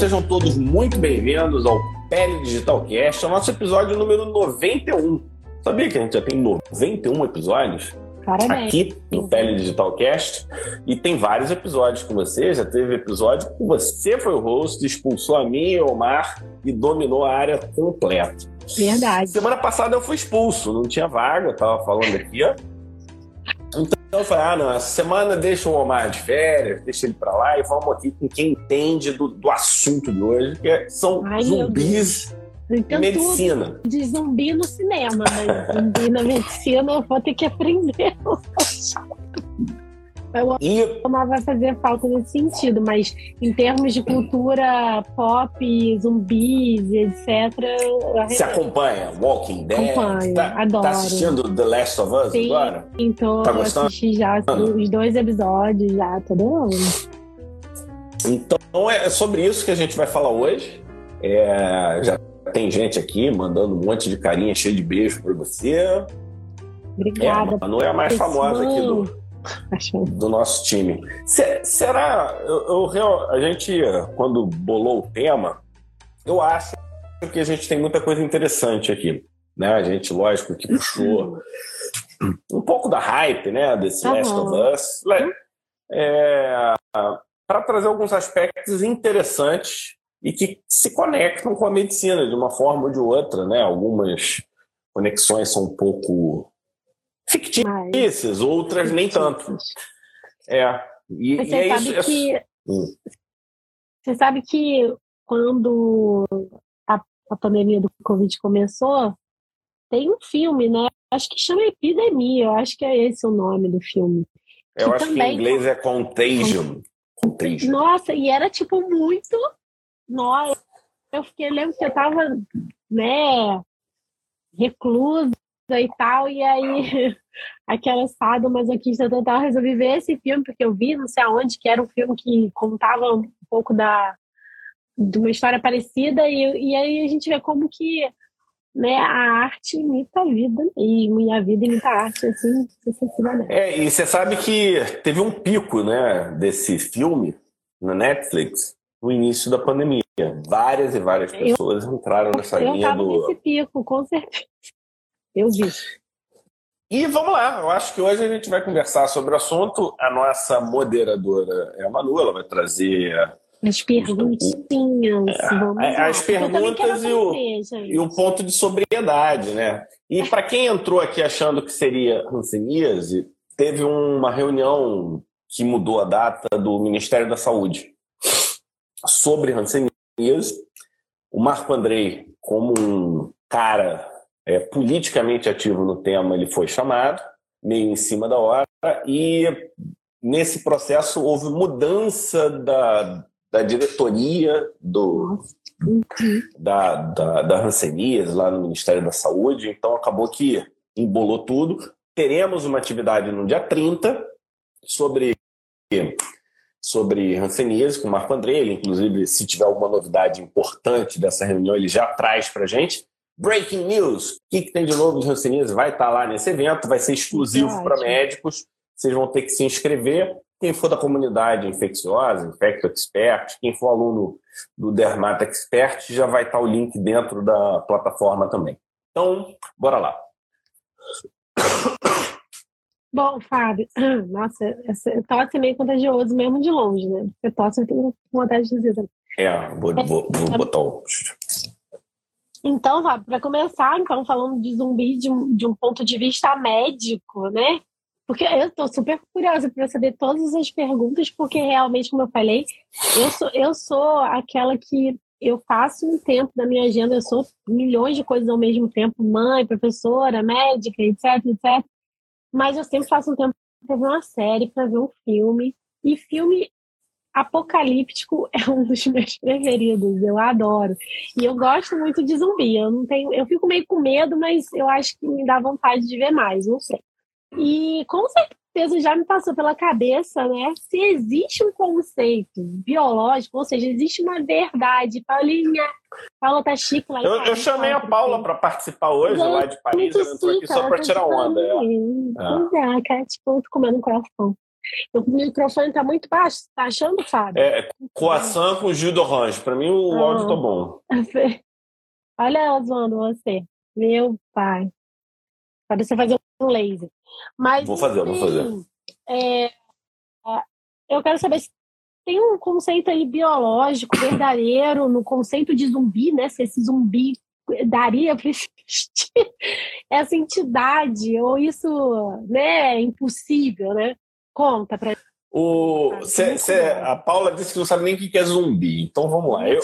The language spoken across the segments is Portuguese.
sejam todos muito bem-vindos ao Pele Digital Cast, é o nosso episódio número 91. Sabia que a gente já tem 91 episódios? Parabéns. Aqui no Pele Digital Cast. E tem vários episódios com você. Já teve episódio que você foi o host, expulsou a mim e o Omar e dominou a área completa. Verdade. Semana passada eu fui expulso, não tinha vaga, tava falando aqui, ó. Então eu falei, ah, não, essa semana deixa o Omar de férias, deixa ele pra lá e vamos aqui com quem entende do, do assunto de hoje, que é- são Ai, zumbis Então, medicina. tudo de zumbi no cinema, mas zumbi na medicina eu vou ter que aprender. Eu E Omar vai fazer falta nesse sentido, mas em termos de cultura pop, zumbis, etc., se acompanha Walking Dead, Acompanho, tá, adoro. tá assistindo The Last of Us Sim. agora? Então, Tá gostando? assisti já os dois episódios, já, todo ano. Então é sobre isso que a gente vai falar hoje. É, já tem gente aqui mandando um monte de carinha cheio de beijo pra você. É, Obrigada. a Manu é a mais famosa aqui do. do nosso time. Se- será? Eu, eu a gente, quando bolou o tema, eu acho que a gente tem muita coisa interessante aqui. Né? A gente, lógico, que puxou um pouco da hype né, desse Aham. Last of Us é, para trazer alguns aspectos interessantes e que se conectam com a medicina de uma forma ou de outra. Né? Algumas conexões são um pouco fictícias outras nem tanto. É. E, e você é sabe isso. é- que Hum. você sabe que quando a, a pandemia do Covid começou, tem um filme, né? Acho que chama Epidemia, eu acho que é esse o nome do filme. eu que acho que em também- inglês é contagion. Contagion. Nossa, e era tipo muito. Nossa, eu fiquei, lembro que eu tava, né, reclusa e tal, e aí aquela sadomasoquista total resolvi ver esse filme, porque eu vi não sei aonde, que era um filme que contava um pouco da de uma história parecida, e, e aí a gente vê como que né, a arte imita a vida, e a vida imita a arte, assim, sucessivamente. É, e você sabe que teve um pico, né, desse filme na Netflix no início da pandemia. Várias e várias Eu- pessoas entraram nessa Eu linha tava do. nesse pico, com certeza. Eu vi. E vamos lá, eu acho que hoje a gente vai conversar sobre o assunto. A nossa moderadora é a Manu, ela vai trazer As perguntinhas. É, lá. as perguntas e o- e o ponto de sobriedade, né? E para quem entrou aqui achando que seria hanseníase, teve uma reunião que mudou a data do Ministério da Saúde sobre hanseníase. O Marco Andrei, como um cara é, politicamente ativo no tema, ele foi chamado, meio em cima da hora, e nesse processo houve mudança da, da diretoria do, da, da, da lá no Ministério da Saúde, então acabou que embolou tudo. Teremos uma atividade no dia 30 sobre, sobre Hanseníase com o Marco André. Ele, inclusive, se tiver alguma novidade importante dessa reunião, ele já traz para gente. Breaking news! O que, que tem de novo de Hanseníase? Vai estar lá nesse evento, vai ser exclusivo para Ótimo. médicos. Vocês vão ter que se inscrever. Quem for da comunidade infecciosa, Infecto Expert, quem for aluno do Dermata Expert, já vai estar o link dentro da plataforma também. Então, bora lá. Bom, Fábio, nossa, essa tosse é meio contagioso mesmo de longe, né? Porque tosse eu tenho vontade de dizer. também. É, vou, vou, vou botar o. Então, para começar, então, falando de zumbi de um, de um ponto de vista médico, né? Porque eu estou super curiosa para saber todas as perguntas, porque realmente, como eu falei, eu sou, eu sou aquela que eu faço um tempo da minha agenda, eu sou milhões de coisas ao mesmo tempo, mãe, professora, médica, etc, etc. Mas eu sempre faço um tempo para ver uma série, para ver um filme. E filme apocalíptico é um dos meus preferidos, eu adoro. E eu gosto muito de zumbi. Eu não tenho, eu fico meio com medo, mas eu acho que me dá vontade de ver mais, não sei. E com certeza já me passou pela cabeça, né? Se existe um conceito biológico, ou seja, existe uma verdade. Paulinha, Paula tá chique lá Eu, eu chamei a Paula para participar hoje, lá de Paris. Ela entrou aqui só para tá tirar onda. é. Pois é, tipo, eu tô comendo um coração. O microfone tá muito baixo, tá achando, Fábio? É, coação com Gil do Orange. Pra mim o ah. áudio tá bom. Olha ela zoando você. Meu pai. Pode você fazer um laser. Mas, vou fazer, vou fazer. É, eu quero saber se tem um conceito aí biológico verdadeiro no conceito de zumbi, né? Se esse zumbi daria para existir essa entidade ou isso, né, é impossível, né? Conta para o, cê, cê, a Paula disse que não sabe nem o que é zumbi, então vamos lá. Eu,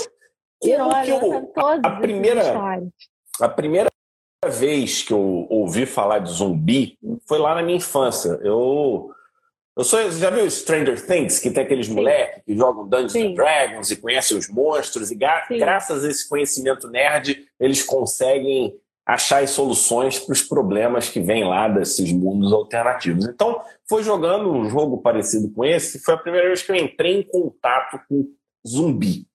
como que eu, a, a primeira, a primeira vez que eu ouvi falar de zumbi foi lá na minha infância. Eu eu sou, já viu Stranger Things, que tem aqueles moleques que jogam Dungeons Sim. and Dragons e conhecem os monstros, e graças a esse conhecimento nerd, eles conseguem achar as soluções para os problemas que vêm lá desses mundos alternativos. Então, foi jogando um jogo parecido com esse, foi a primeira vez que eu entrei em contato com zumbi.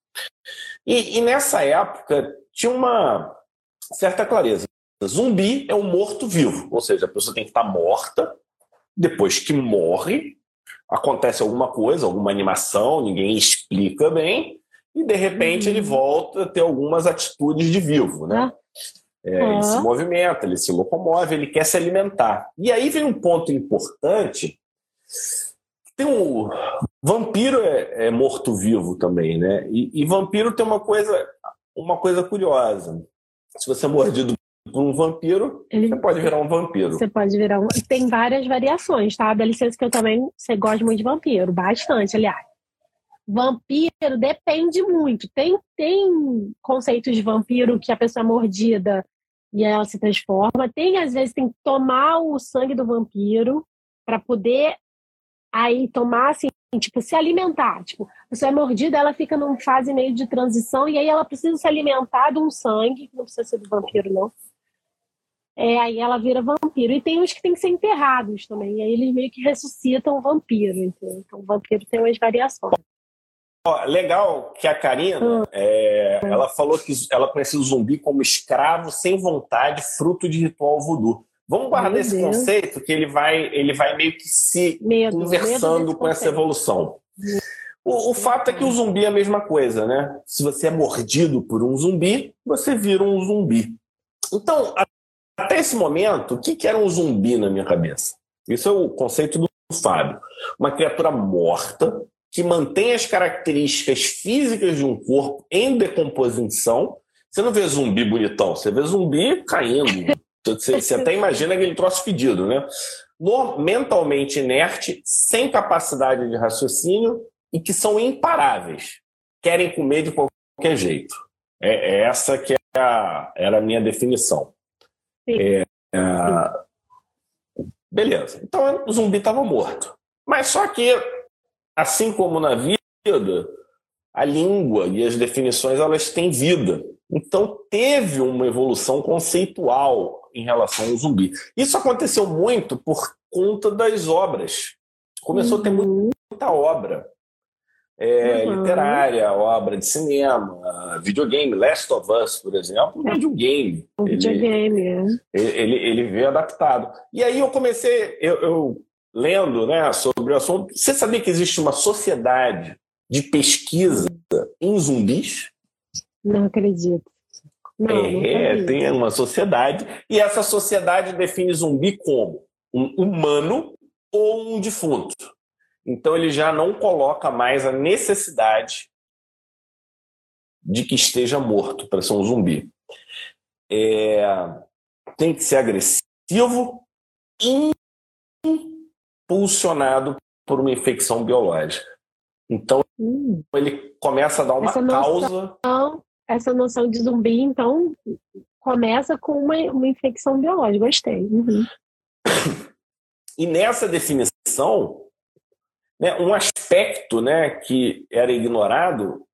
E, e nessa época tinha uma certa clareza. Zumbi é um morto-vivo, ou seja, a pessoa tem que estar morta depois que morre, acontece alguma coisa, alguma animação, ninguém explica bem, e de repente uhum. ele volta a ter algumas atitudes de vivo, né? É, uhum. Ele se movimenta, ele se locomove, ele quer se alimentar. E aí vem um ponto importante. Tem um vampiro é, é morto-vivo também, né? E, e, vampiro tem uma coisa, uma coisa curiosa. Se você é mordido um vampiro, Ele... você pode virar um vampiro. Você pode virar um. Tem várias variações, tá? Dá licença que eu também. Você gosta muito de vampiro, bastante, aliás. Vampiro depende muito. Tem, tem conceitos de vampiro que a pessoa é mordida e ela se transforma. Tem, às vezes, tem que tomar o sangue do vampiro para poder aí tomar assim, tipo, se alimentar. Tipo, a pessoa é mordida, ela fica numa fase meio de transição e aí ela precisa se alimentar de um sangue, que não precisa ser do vampiro, não é, aí ela vira vampiro. E tem uns que tem que ser enterrados também. E aí eles meio que ressuscitam o vampiro. Entendeu? Então o vampiro tem umas variações. Ó, legal que a Karina, hum. é, ela falou que ela conhecia o zumbi como escravo sem vontade, fruto de ritual voodoo. Vamos guardar esse Deus. conceito que ele vai, ele vai meio que se medo, conversando medo com essa evolução. O, o, fato é que o zumbi é a mesma coisa, né? Se você é mordido por um zumbi, você vira um zumbi. Então, até esse momento, o que, que era um zumbi na minha cabeça? Isso é o conceito do Fábio. Uma criatura morta que mantém as características físicas de um corpo em decomposição. Você não vê zumbi bonitão, você vê zumbi caindo. Você, você até imagina aquele troço fedido, né? mentalmente inerte, sem capacidade de raciocínio e que são imparáveis. Querem comer de qualquer jeito. É, é essa que é a, era a minha definição. É, é, beleza. Então o zumbi estava morto. Mas só que, assim como na vida, a língua e as definições elas têm vida. Então teve uma evolução conceitual em relação ao zumbi. Isso aconteceu muito por conta das obras. Começou uhum. a ter uhum. muita obra é, uhum. literária, obra de cinema, videogame. Last of Us, por exemplo, é videogame. Um videogame, é. ele, ele, ele veio adaptado. E aí eu comecei, eu, eu lendo né, sobre o assunto. Você sabia que existe uma sociedade de pesquisa em zumbis? Não acredito. Não, é, não tem uma sociedade, e essa sociedade define zumbi como um humano ou um defunto. Então ele já não coloca mais a necessidade de que esteja morto para ser um zumbi. É, tem que ser agressivo, impulsionado por uma infecção biológica. Então hum. ele começa a dar uma essa causa. Noção, essa noção de zumbi, então, começa com uma, uma infecção biológica. Gostei. Uhum. E nessa definição, né, um aspecto né, que era ignorado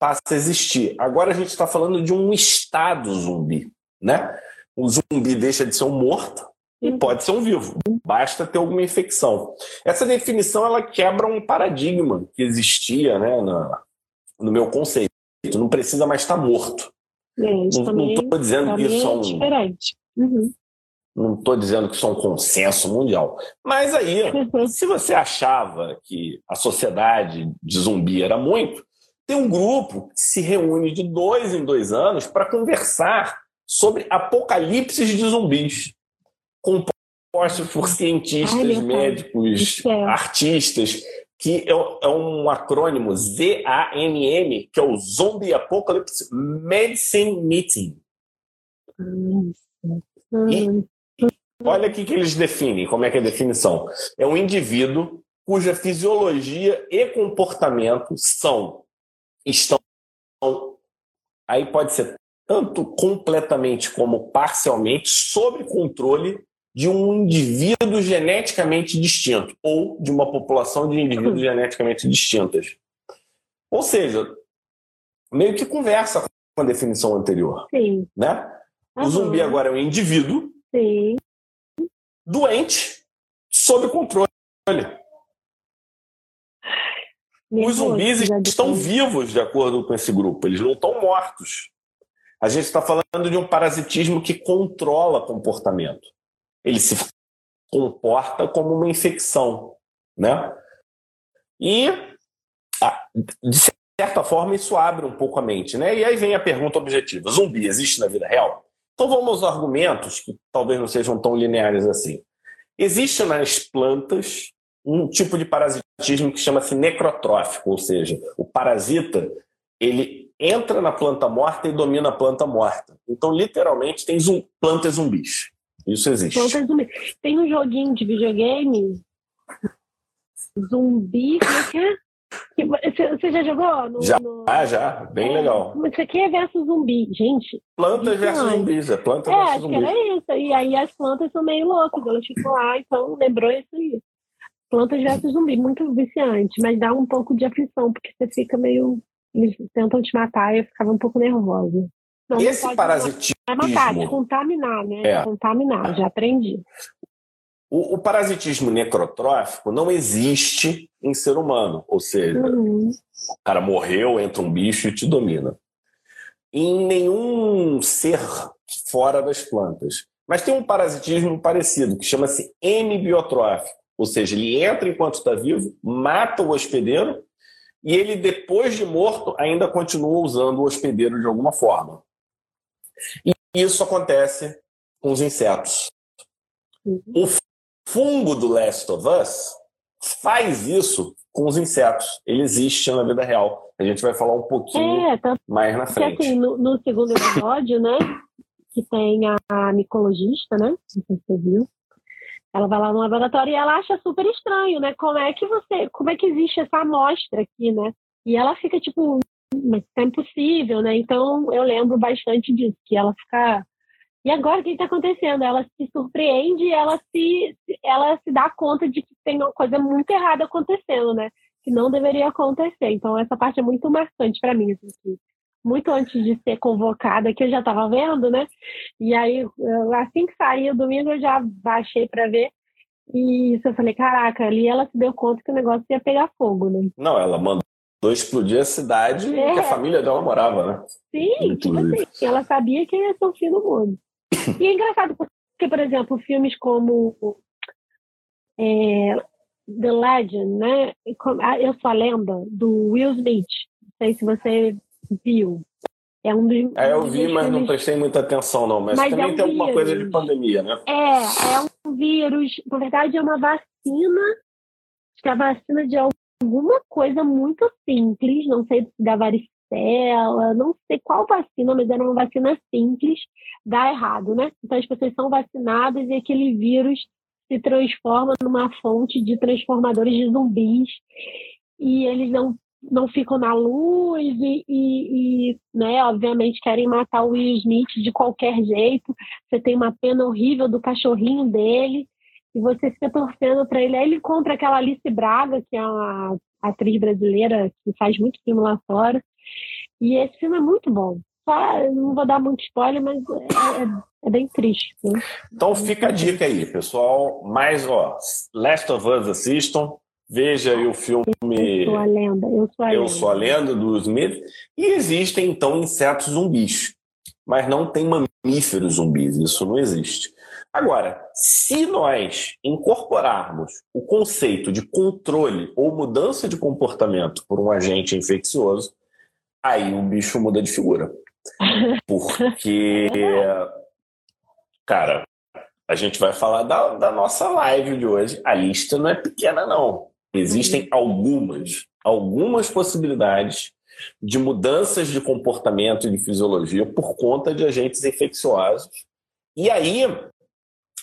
passa a existir. Agora a gente está falando de um estado zumbi. Né? O zumbi deixa de ser um morto e uhum. pode ser um vivo. Basta ter alguma infecção. Essa definição ela quebra um paradigma que existia né, na, no meu conceito. Não precisa mais estar morto. Gente, não estou dizendo que isso é, um... diferente. Uhum. Não estou dizendo que isso é um consenso mundial. Mas aí, se você achava que a sociedade de zumbi era muito, tem um grupo que se reúne de dois em dois anos para conversar sobre apocalipses de zumbis, compostos por cientistas, Ai, médicos, artistas, que é, é um acrônimo ZAMM, que é o Zombie Apocalypse Medicine Meeting. E olha aqui que eles definem, como é que é a definição. É um indivíduo cuja fisiologia e comportamento são estão aí pode ser tanto completamente como parcialmente sob controle de um indivíduo geneticamente distinto ou de uma população de indivíduos geneticamente distintas. Ou seja, meio que conversa com a definição anterior. Sim. Né? Uhum. O zumbi agora é um indivíduo Sim. doente sob controle. Os zumbis estão vivos, de acordo com esse grupo, eles não estão mortos. A gente está falando de um parasitismo que controla comportamento. Ele se comporta como uma infecção, né? E, de certa forma, isso abre um pouco a mente, né? E aí vem a pergunta objetiva: zumbi existe na vida real? Então vamos aos argumentos que talvez não sejam tão lineares assim. Existe nas plantas um tipo de parasitismo que chama-se necrotrófico, ou seja, o parasita ele entra na planta morta e domina a planta morta. Então, literalmente, tem zum plantas zumbis. Isso existe. Tem um joguinho de videogame, zumbi, como é que é? Você já jogou? No, já, no... Ah, já. Bem é, legal. Isso aqui é versus zumbi. Gente. Plantas versus zumbis. É planta é, versus acho zumbis. que era isso. E aí as plantas são meio loucas. Elas ficam lá, então lembrou isso aí. Plantas versus zumbi. Muito viciante, mas dá um pouco de aflição, porque você fica meio eles tentam te matar e eu ficava um pouco nervosa. Não, Esse não parasitismo. É matar, contaminar, né? É. Contaminar, já aprendi. O, o, parasitismo necrotrófico não existe em ser humano, ou seja, uhum. o cara morreu, entra um bicho e te domina. Em nenhum ser fora das plantas. Mas tem um parasitismo parecido, que chama-se hemibiotrófico, ou seja, ele entra enquanto está vivo, mata o hospedeiro e ele, depois de morto, ainda continua usando o hospedeiro de alguma forma. E isso acontece com os insetos. Uhum. O fungo do Last of Us faz isso com os insetos. Ele existe na vida real. A gente vai falar um pouquinho é, mais na frente. Porque, assim, no, no segundo episódio, né, que tem a micologista, né, não sei se você viu, ela vai lá no laboratório e ela acha super estranho, né? Como é que você, como é que existe essa amostra aqui, né? E ela fica tipo, mas é impossível, né? Então eu lembro bastante disso, que ela fica e agora o que está acontecendo? Ela se surpreende ela se, ela se dá conta de que tem uma coisa muito errada acontecendo, né? Que não deveria acontecer. Então, essa parte é muito marcante para mim. Assim, muito antes de ser convocada, que eu já estava vendo, né? E aí, assim que saiu domingo, eu já baixei para ver. E isso eu falei, caraca, ali ela se deu conta que o negócio ia pegar fogo, né? Não, ela mandou explodir a cidade é. que a família dela morava, né? Sim, tipo assim, ela sabia que ia ser o fim do mundo. e é engraçado porque, por exemplo, filmes como é, The Legend, né? Eu sou a lenda, do Will Smith. Não sei se você viu. É um dos. É, eu vi, mas não prestei muita atenção, não. Mas, mas também é um tem alguma vírus. coisa de pandemia, né? É, é um vírus. Na verdade, é uma vacina. Acho que é a vacina de alguma coisa muito simples. Não sei se da varicela, não sei qual vacina, mas era uma vacina simples. Dá errado, né? Então as pessoas são vacinadas e aquele vírus se transforma numa fonte de transformadores de zumbis e eles não não ficam na luz e, e, e, né, obviamente querem matar o Will Smith de qualquer jeito. Você tem uma pena horrível do cachorrinho dele e você fica torcendo para ele. Aí ele compra aquela Alice Braga, que é uma atriz brasileira que faz muito filme lá fora. E esse filme é muito bom. Só, não vou dar muito spoiler, mas é, é, é bem triste. Né? Então fica a dica aí, pessoal. Mais, ó, Last of Us assistam Veja aí o filme. Eu sou a lenda. Eu sou a, eu lenda. Sou a lenda do Smith. E existem, então, insetos zumbis. Mas não tem mamíferos zumbis. Isso não existe. Agora, se nós incorporarmos o conceito de controle ou mudança de comportamento por um agente infeccioso, aí o bicho muda de figura. Porque, cara, a gente vai falar da, da nossa live de hoje. A lista não é pequena, não. Existem uhum. algumas, algumas possibilidades de mudanças de comportamento e de fisiologia por conta de agentes infecciosos. E aí,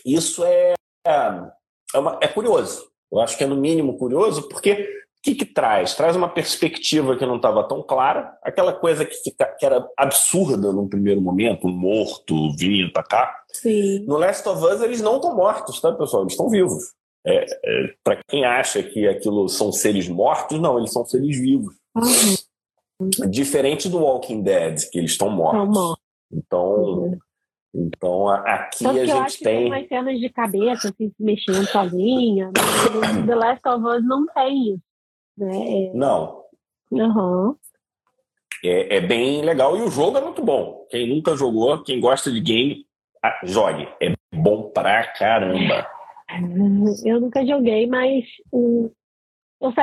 isso é, é, uma, é curioso. Eu acho que é no mínimo curioso, porque o que, que traz? Traz uma perspectiva que não estava tão clara, aquela coisa que, fica, que era absurda num primeiro momento, morto vindo para cá. Sim. No Last of Us, eles não estão mortos, tá, pessoal? Eles estão vivos. É, é, para quem acha que aquilo são seres mortos, não, eles são seres vivos. Uhum. Diferente do Walking Dead, que eles estão mortos. Então, uhum. Então aqui Tanto a gente tem. tem umas cenas de cabeça assim, se mexendo sozinha. Né? The Last of Us não tem isso. Né? É... Não. Uhum. É, é, bem legal e o jogo é muito bom. Quem nunca jogou, quem gosta de game, ah, jogue. É bom pra caramba. Eu nunca joguei, mas um, eu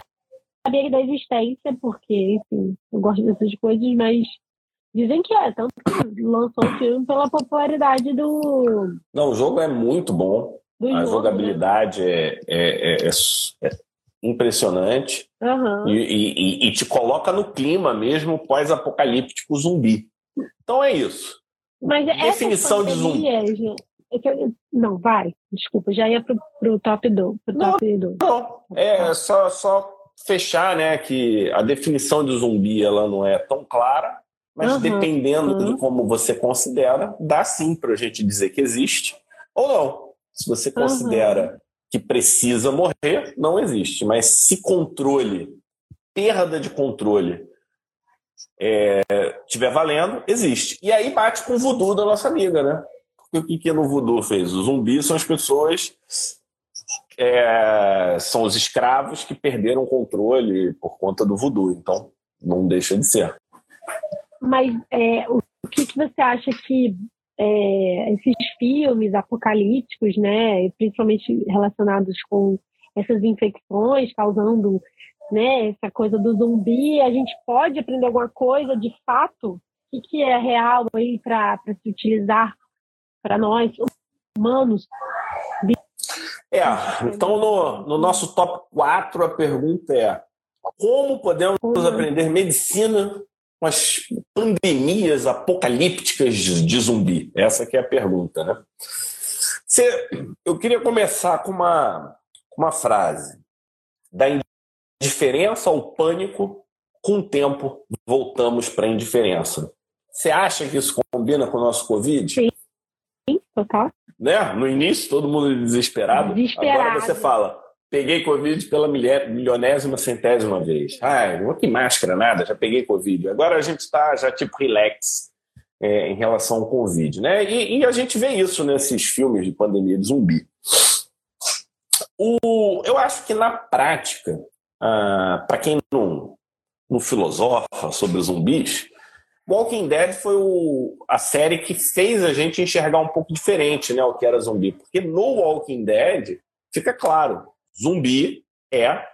sabia da existência, porque, enfim, eu gosto dessas coisas, mas dizem que é, tanto que lançou o filme pela popularidade do. Não, o jogo é muito bom. a jogo, né? jogabilidade né? é, é, é, é, impressionante uhum. e, e, e, te coloca no clima mesmo pós-apocalíptico zumbi. Então é isso. Mas Definição de zumbi. É que eu, não, vai, desculpa, já ia pro, pro top 2. Não, não, é só, só fechar, né, que a definição de zumbi ela não é tão clara, mas uhum, dependendo uhum. de como você considera, dá sim para a gente dizer que existe ou não. Se você considera uhum. que precisa morrer, não existe. Mas se controle, perda de controle, é, tiver valendo, existe. E aí bate com o voodoo da nossa amiga, né? o que, que no voodoo fez? Os zumbis são as pessoas, é, são os escravos que perderam o controle por conta do voodoo. Então, não deixa de ser. Mas é, o que, que você acha que é, esses filmes apocalípticos, né, principalmente relacionados com essas infecções causando né, essa coisa do zumbi, a gente pode aprender alguma coisa de fato? O que, que é real aí para se utilizar para nós, humanos. É, então no, no nosso top 4 a pergunta é como podemos uhum. aprender medicina com as pandemias apocalípticas de zumbi? Essa que é a pergunta, né? Você, eu queria começar com uma, uma frase. Da indiferença ao pânico, com o tempo voltamos para a indiferença. Você acha que isso combina com o nosso Covid? Sim total. Né? No início, todo mundo desesperado. desesperado. Agora você fala, peguei Covid pela milionésima centésima vez. Ai, não que máscara, nada, já peguei Covid. Agora a gente está já tipo relax é, em relação ao Covid. Né? E, e, a gente vê isso nesses filmes de pandemia de zumbi. O, eu acho que na prática, ah, para quem não, não filosofa sobre zumbis, Walking Dead foi o, a série que fez a gente enxergar um pouco diferente né, o que era zumbi. Porque no Walking Dead fica claro: zumbi é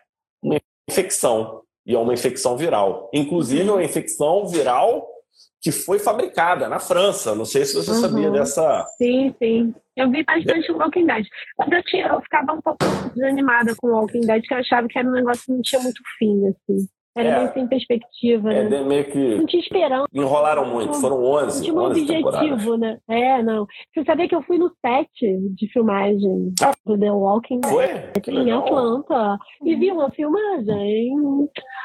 uma infecção. E é uma infecção viral. Inclusive, é uma infecção viral que foi fabricada na França. Não sei se você uhum. sabia dessa. Sim, sim. Eu vi bastante o Walking Dead. Mas eu, tinha, eu ficava um pouco desanimada com o Walking Dead, que eu achava que era um negócio que não tinha muito fim, assim. Era é, meio sem perspectiva, é, né? meio que. Não tinha esperança. Enrolaram muito, foram 11. Não tinha um objetivo, né? É, não. Você sabia que eu fui no set de filmagem ah, do The Walking Dead? Foi? Em Atlanta. E vi uma filmagem.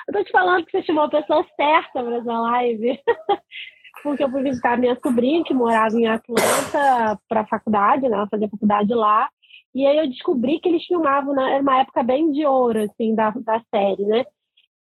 Eu tô te falando que você chamou a pessoa certa para essa live. Porque eu fui visitar minha sobrinha, que morava em Atlanta, para a faculdade, né? Ela fazia faculdade lá. E aí eu descobri que eles filmavam, né? era uma época bem de ouro, assim, da, da série, né?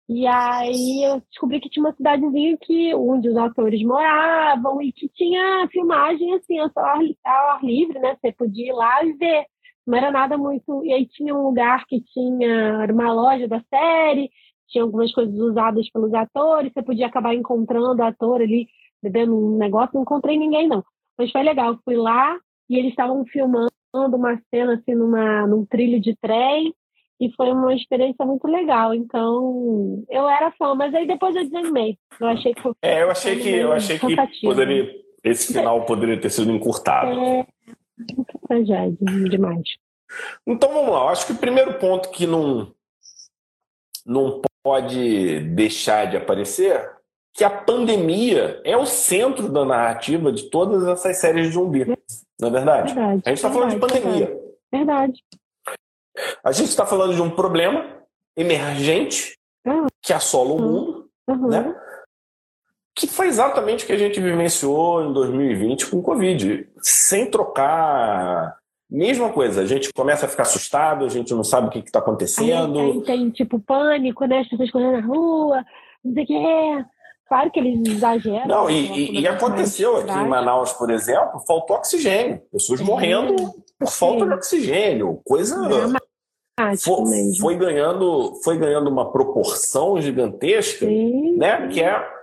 E aí eu descobri que tinha uma cidadezinha que onde os atores moravam e que tinha filmagem assim, ao ar, ao ar livre, né? Você podia ir lá e ver. Não era nada muito. E aí tinha um lugar que tinha era uma loja da série, tinha algumas coisas usadas pelos atores, você podia acabar encontrando o ator ali bebendo um negócio, não encontrei ninguém não. Mas foi legal, fui lá e eles estavam filmando uma cena assim numa, num trilho de trem e foi uma experiência muito legal. Então, eu era fã, mas aí depois eu desanimei. Eu achei que foi É, eu achei que eu achei que poderia esse final poderia ter sido encurtado. É, tragédia demais. Então vamos lá. Eu acho que o primeiro ponto que não não pode deixar de aparecer que a pandemia é o centro da narrativa de todas essas séries de zumbi. Não é verdade? verdade a gente está falando de pandemia. Verdade. A gente está falando de um problema emergente uhum. que assola o mundo, uhum. né? que foi exatamente o que a gente vivenciou em 2020 com o Covid. Sem trocar. Mesma coisa, a gente começa a ficar assustado, a gente não sabe o que está acontecendo. Aí, aí, tem tipo pânico, né? As pessoas correndo na rua, não sei o que é. Claro que eles exageram. Não, e, e, e aconteceu aqui em Manaus, por exemplo, faltou oxigênio. Pessoas morrendo por falta de oxigênio. Coisa. Foi, foi, ganhando, foi ganhando uma proporção gigantesca, Sim. né? Que é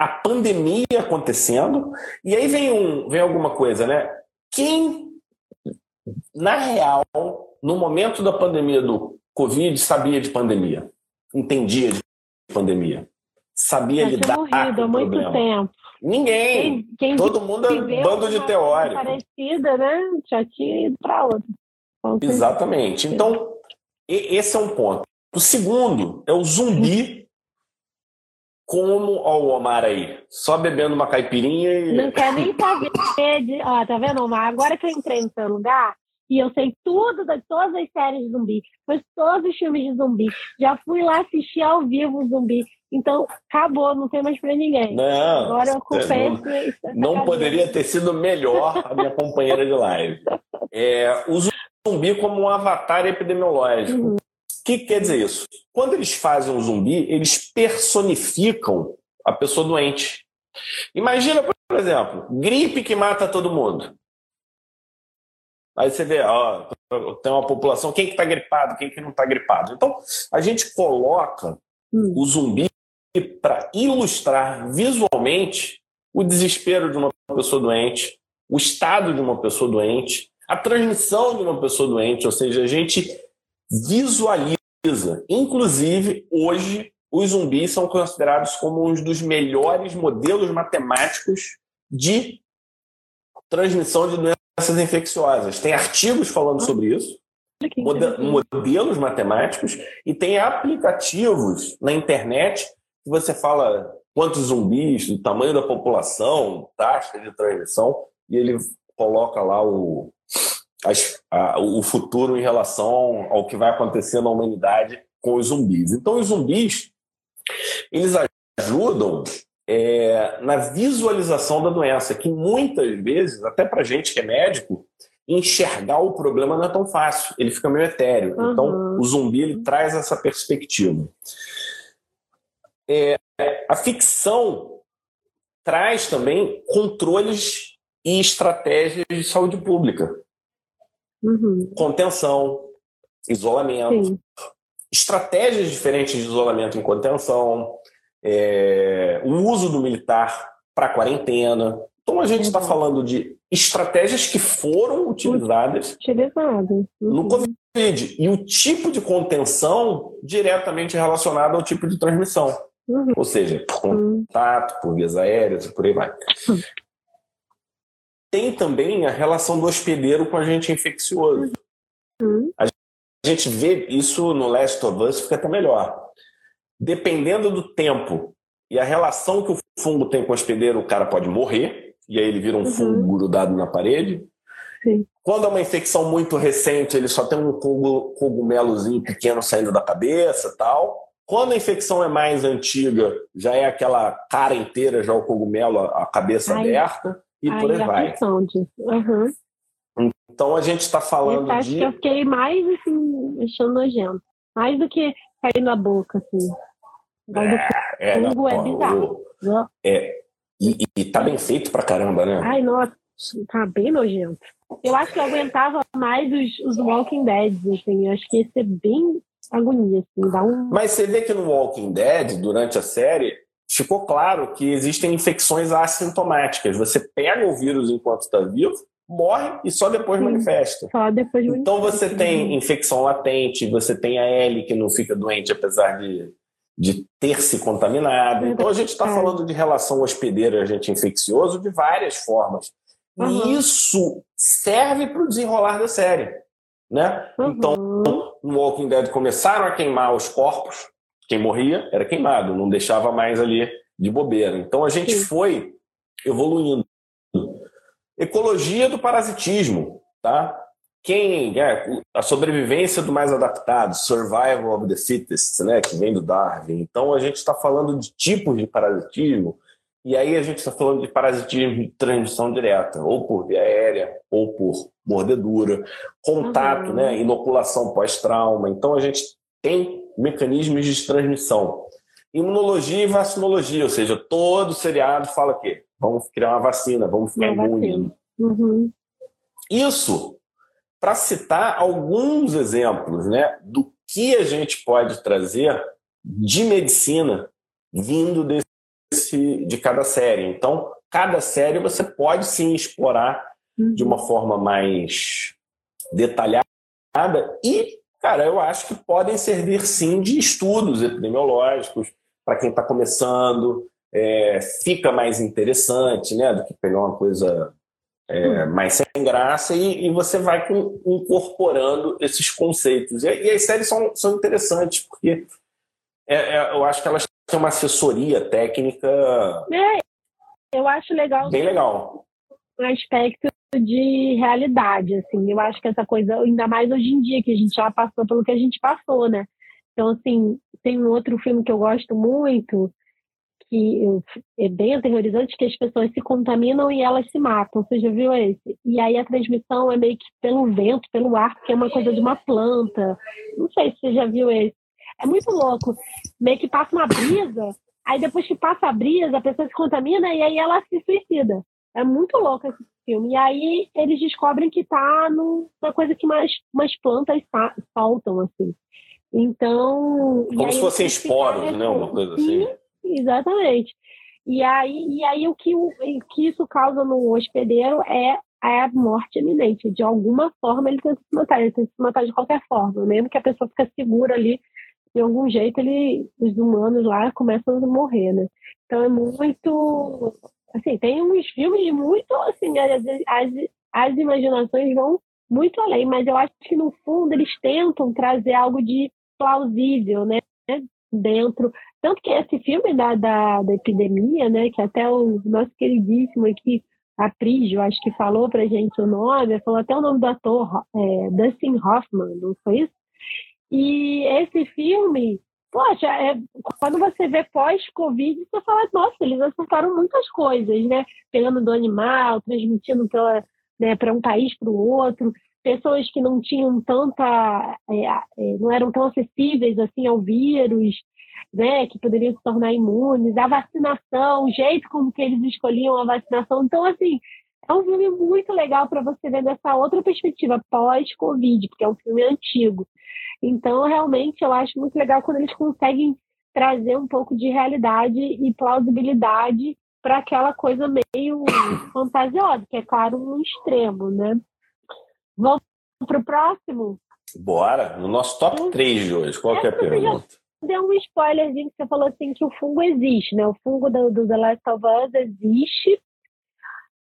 a pandemia acontecendo, e aí vem, um, vem alguma coisa, né? Quem, na real, no momento da pandemia do Covid, sabia de pandemia, entendia de pandemia? Sabia já lidar morrido com há muito problema. tempo. Ninguém. Quem, quem Todo mundo é bando de teórico. Parecida, né? Já tinha ido para outra. Exatamente. Então, esse é um ponto. O segundo é o zumbi como ó, o Omar aí, só bebendo uma caipirinha e. Não quer nem saber de. Ó, tá vendo, Omar? Agora que eu entrei no seu lugar, e eu sei tudo de todas as séries de zumbi, foi todos os filmes de zumbi. Já fui lá assistir ao vivo zumbi. Então, acabou, não tem mais para ninguém. Não, Agora eu confesso. Não, não poderia ter sido melhor a minha companheira de live. É, o zumbi como um avatar epidemiológico. Uhum. O que quer dizer isso? Quando eles fazem um zumbi, eles personificam a pessoa doente. Imagina, por exemplo, gripe que mata todo mundo. Aí você vê, ó, tem uma população, quem que está gripado, quem que não está gripado. Então, a gente coloca hum. o zumbi para ilustrar visualmente o desespero de uma pessoa doente, o estado de uma pessoa doente, a transmissão de uma pessoa doente, ou seja, a gente visualiza. Inclusive, hoje, os zumbis são considerados como um dos melhores modelos matemáticos de transmissão de doenças infecciosas. Tem artigos falando sobre isso, modelos matemáticos, e tem aplicativos na internet que você fala quantos zumbis, o tamanho da população, taxa de transmissão, e ele coloca lá o, as, a, o futuro em relação ao que vai acontecer na humanidade com os zumbis. Então, os zumbis, eles ajudam é, na visualização da doença, que muitas vezes, até para gente que é médico, enxergar o problema não é tão fácil, ele fica meio etéreo. Uhum. Então, o zumbi ele traz essa perspectiva. É, a ficção traz também controles e estratégias de saúde pública. Uhum. Contenção, isolamento, Sim. estratégias diferentes de isolamento em contenção, é, o uso do militar para quarentena. Então a gente está uhum. falando de estratégias que foram utilizadas, utilizadas. Uhum. no Covid e o tipo de contenção diretamente relacionado ao tipo de transmissão. Uhum. Ou seja, por contato, por vias aéreas e por aí vai. Uhum. Tem também a relação do hospedeiro com agente infeccioso. Uhum. A gente vê isso no Last of Us, fica até melhor. Dependendo do tempo e a relação que o fungo tem com o hospedeiro, o cara pode morrer, e aí ele vira um fungo uhum. grudado na parede. Sim. Quando é uma infecção muito recente, ele só tem um cogumelozinho pequeno saindo da cabeça tal. Quando a infecção é mais antiga, já é aquela cara inteira, já o cogumelo, a cabeça aberta, e por aí vai. Uhum. Então a gente está falando eu acho de. Que eu fiquei mais assim, achando nojento. Mais do que cair na boca, assim. É, é, não, é bizarro. O, é, e, e tá bem feito pra caramba, né? Ai, nossa, tá bem nojento. Eu acho que eu aguentava mais os, os Walking Dead, assim. Eu acho que ia ser bem agonia, assim, dá um... Mas você vê que no Walking Dead, durante a série, ficou claro que existem infecções assintomáticas. Você pega o vírus enquanto está vivo, morre e só depois Sim, manifesta. Só depois então você tem infecção latente, você tem a L que não fica doente apesar de, de ter se contaminado. Então a gente está é. falando de relação hospedeiro-agente infeccioso de várias formas. Uhum. E isso serve para o desenrolar da série. Né? Uhum. Então, no Walking Dead começaram a queimar os corpos, quem morria era queimado, não deixava mais ali de bobeira. Então a gente Sim. foi evoluindo. Ecologia do parasitismo, tá? Quem é a sobrevivência do mais adaptado, survival of the fittest, né, que vem do Darwin. Então a gente está falando de tipos de parasitismo e aí a gente está falando de parasitismo de transmissão direta, ou por via aérea, ou por mordedura, contato, uhum. né, inoculação pós-trauma. Então a gente tem mecanismos de transmissão. Imunologia e vacinologia, ou seja, todo seriado fala que vamos criar uma vacina, vamos ficar imune. Uhum. Isso, para citar alguns exemplos né, do que a gente pode trazer de medicina vindo desse, de cada série. Então, cada série você pode sim explorar uhum. de uma forma mais detalhada e, cara, eu acho que podem servir sim de estudos epidemiológicos para quem está começando, é, fica mais interessante, né, do que pegar uma coisa é, mais sem graça e, e, você vai com, incorporando esses conceitos. E, e, as séries são, são interessantes porque é, é, eu acho que elas têm uma assessoria técnica. É, eu acho legal. Bem legal. Um aspecto de realidade, assim. Eu acho que essa coisa, ainda mais hoje em dia, que a gente já passou pelo que a gente passou, né? Então, assim, tem um outro filme que eu gosto muito, que é bem aterrorizante, que as pessoas se contaminam e elas se matam. Você já viu esse? E aí a transmissão é meio que pelo vento, pelo ar, que é uma coisa de uma planta. Não sei se você já viu esse. É muito louco. Meio que passa uma brisa, aí depois que passa a brisa, a pessoa se contamina e aí ela se suicida. É muito louco esse filme. E aí eles descobrem que tá numa coisa que mais umas plantas soltam, assim. Então. Como se fossem esporos, né? Uma coisa assim. Exatamente. E aí, e aí o, que, o que isso causa no hospedeiro é a morte iminente. De alguma forma ele tenta se matar, ele tenta se matar de qualquer forma, mesmo que a pessoa fique segura ali, de algum jeito ele, os humanos lá começam a morrer, né? Então é muito, assim, tem uns filmes muito, assim, as, as, as imaginações vão muito além, mas eu acho que no fundo eles tentam trazer algo de plausível, né? Dentro. Tanto que esse filme da, da, da epidemia, né? Que até o nosso queridíssimo aqui, a Prígio, acho que falou pra gente o nome, falou até o nome do ator, é, Dustin Hoffman, não foi isso? E esse filme, poxa, é, quando você vê pós-Covid, você fala, nossa, eles acertaram muitas coisas, né? Pegando do animal, transmitindo né, para um país para o outro pessoas que não tinham tanta, é, é, não eram tão acessíveis assim ao vírus, né, que poderiam se tornar imunes, a vacinação, o jeito como que eles escolhiam a vacinação. Então, assim, é um filme muito legal para você ver dessa outra perspectiva, pós-Covid, porque é um filme antigo. Então, realmente, eu acho muito legal quando eles conseguem trazer um pouco de realidade e plausibilidade para aquela coisa meio fantasiosa, que é claro um extremo, né? Vamos para o próximo? Bora, no nosso top 3 de hoje. Qual é a pergunta? Deu um spoilerzinho que você falou assim que o fungo existe, né? O fungo do, do The Last of Us existe.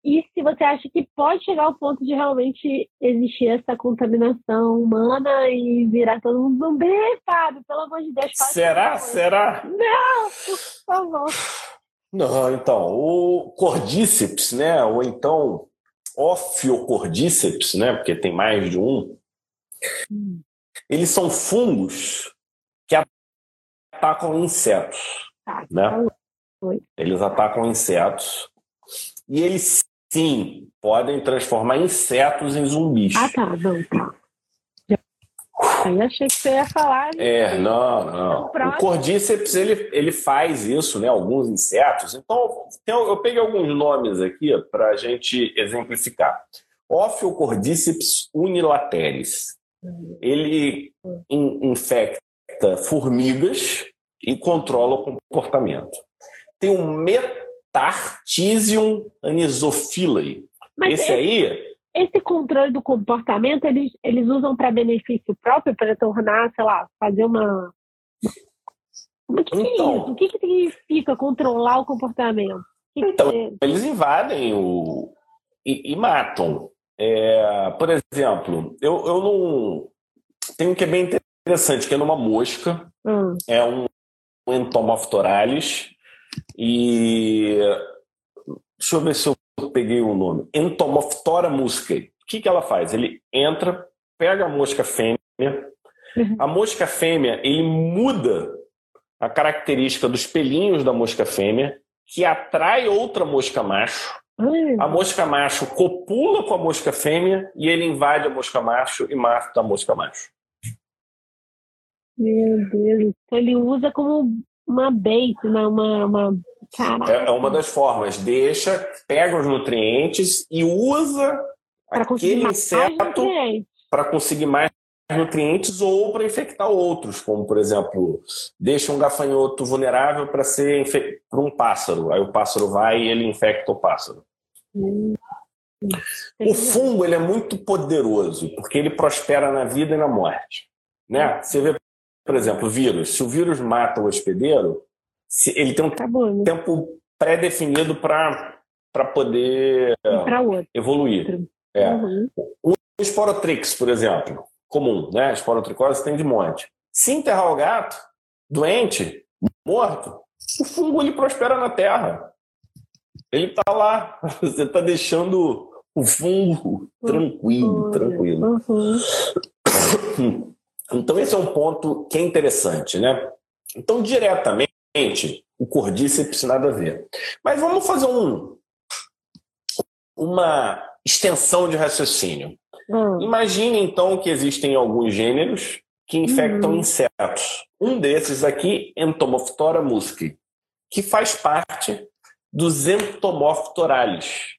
E se você acha que pode chegar ao ponto de realmente existir essa contaminação humana e virar todo mundo zumbi, Fábio, pelo amor de Deus. Será? Será? Não, por favor. Não, então, o cordíceps, né? Ou então Ophiocordyceps, né, porque tem mais de um, hum. eles são fungos atacam insetos. Ah, né? Eles atacam insetos e eles sim podem transformar insetos em zumbis. Ah, tá, não, tá. Aí achei que você ia falar. É, não, não. O cordíceps ele, ele faz isso, né? Alguns insetos. Então, eu peguei alguns nomes aqui para a gente exemplificar. Ophiocordyceps unilateris. Ele in, infecta formigas e controla o comportamento. Tem o Metartisium anisophilae. Esse aí esse controle do comportamento eles, eles usam para benefício próprio, para tornar, sei lá, fazer uma. O que, que então, é isso? O que, que significa controlar o comportamento? Que então, que eles invadem o. e, e matam. É, por exemplo, eu, eu não. Tem um que é bem interessante, que é numa mosca. Hum. É um, entomophthoralis. E. Deixa eu ver se eu peguei o nome. Entomophthora muscae. O que, que ela faz? Ele entra, pega a mosca fêmea. Uhum. A mosca fêmea, ele muda a característica dos pelinhos da mosca fêmea, que atrai outra mosca macho. A mosca macho copula com a mosca fêmea e ele invade a mosca macho e mata a mosca macho. Meu Deus. Então ele usa como uma bait, uma, uma, uma é, é uma das formas. Deixa, pega os nutrientes e usa aquele inseto para conseguir mais nutrientes ou para infectar outros, como por exemplo, deixa um gafanhoto vulnerável para ser para um pássaro. Aí o pássaro vai e ele infecta o pássaro. Hum. O fungo ele é muito poderoso porque ele prospera na vida e na morte, né? Você vê, por exemplo, vírus. Se o vírus mata o hospedeiro, ele tem um Acabou, né? tempo pré-definido para poder evoluir. É. Uhum. O esporotrix, por exemplo, comum, né? Esporotricose tem de monte. Se enterrar o gato, doente, morto, o fungo ele prospera na terra. Ele está lá. Você está deixando o fungo tranquilo, uhum. tranquilo. Uhum. Então esse é um ponto que é interessante, né? Então diretamente o cordíceps nada a ver. Mas vamos fazer um, uma extensão de raciocínio. Hum. Imagine então que existem alguns gêneros que infectam uhum. insetos. Um desses aqui, Entomophthora musci, que faz parte dos Entomophthorales.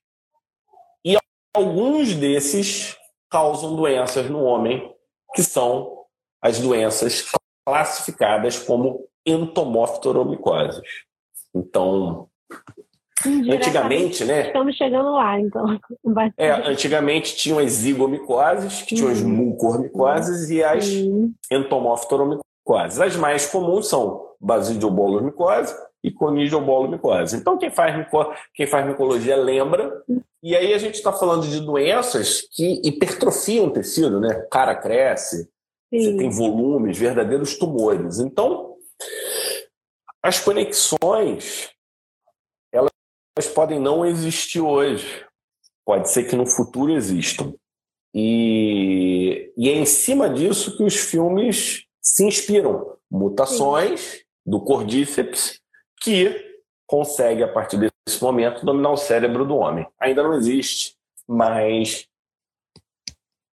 E alguns desses causam doenças no homem, que são as doenças classificadas como entomoftoromicoses. Então, antigamente, né? Estamos chegando lá, então. É, antigamente tinham as zigomicoses, que tinham as uhum. mucormicoses e as uhum. entomoftoromicoses. As mais comuns são basidiobolomicose e conidiobolomicose. Então, quem faz, mico... quem faz micologia lembra. E aí a gente está falando de doenças que hipertrofiam o tecido, né? O cara cresce, Sim. você tem volumes, verdadeiros tumores. Então, as conexões, elas podem não existir hoje. Pode ser que no futuro existam. E, e é em cima disso que os filmes se inspiram. Mutações Sim. do cordíceps que consegue, a partir desse momento, dominar o cérebro do homem. Ainda não existe, mas.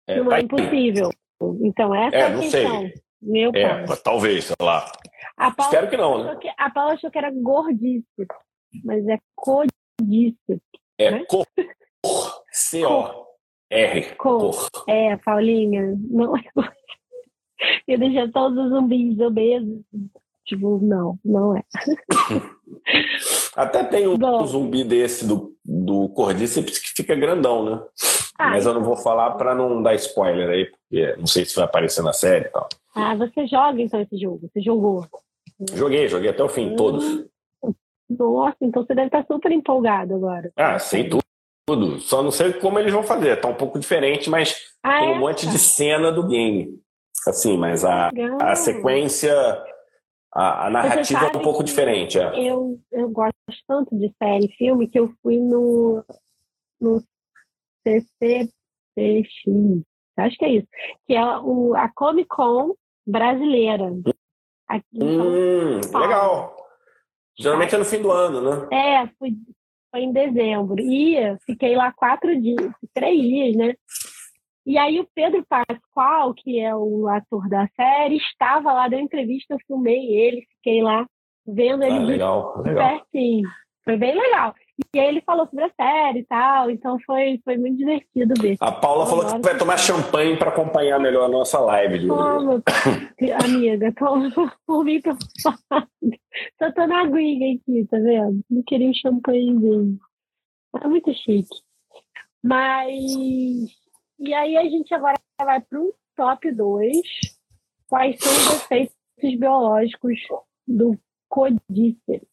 É, não tá é impossível. Então, essa é, é a não questão. sei. Meu é, talvez, sei lá. Espero que não, né? a Paula achou que era gordice, mas é codice. É né? cor. C-O-R. Cor. É, Paulinha, não é Eu deixar todos os zumbis obesos. Tipo, não, não é. Até tem um, um zumbi desse do, do Cordíceps que fica grandão, né? Ai. Mas eu não vou falar para não dar spoiler aí, porque não sei se vai aparecer na série e tal. Ah, você joga então esse jogo? Você jogou? Joguei, joguei até o fim, todos. Nossa, então você deve estar super empolgado agora. Ah, sei tudo. Tudo. Só não sei como eles vão fazer. Tá um pouco diferente, mas ah, tem um é? monte de cena do game. Assim, mas a, a sequência, a, a narrativa é um pouco diferente. É. Eu, eu gosto tanto de série e filme que eu fui no, no CCPX, acho que é isso, que é o, a Comic Con brasileira. Aqui hum, legal. Geralmente é no fim do ano, né? É, fui, foi em dezembro. Ia, fiquei lá quatro dias, três dias, né? E aí o Pedro Pascoal, que é o ator da série, estava lá, deu entrevista, eu filmei ele, fiquei lá vendo ele ah, legal, legal. pertinho. Foi bem legal. E aí ele falou sobre a série e tal, então foi, foi muito divertido ver. A Paula falou que vai tomar champanhe para acompanhar melhor a nossa live. De Toma, amiga, toma por mim tô Só tô na aguinha aqui, tá vendo? Não queria um champanhezinho. É muito chique. Mas. E aí a gente agora vai para o top 2. Quais são os efeitos biológicos do codíceps?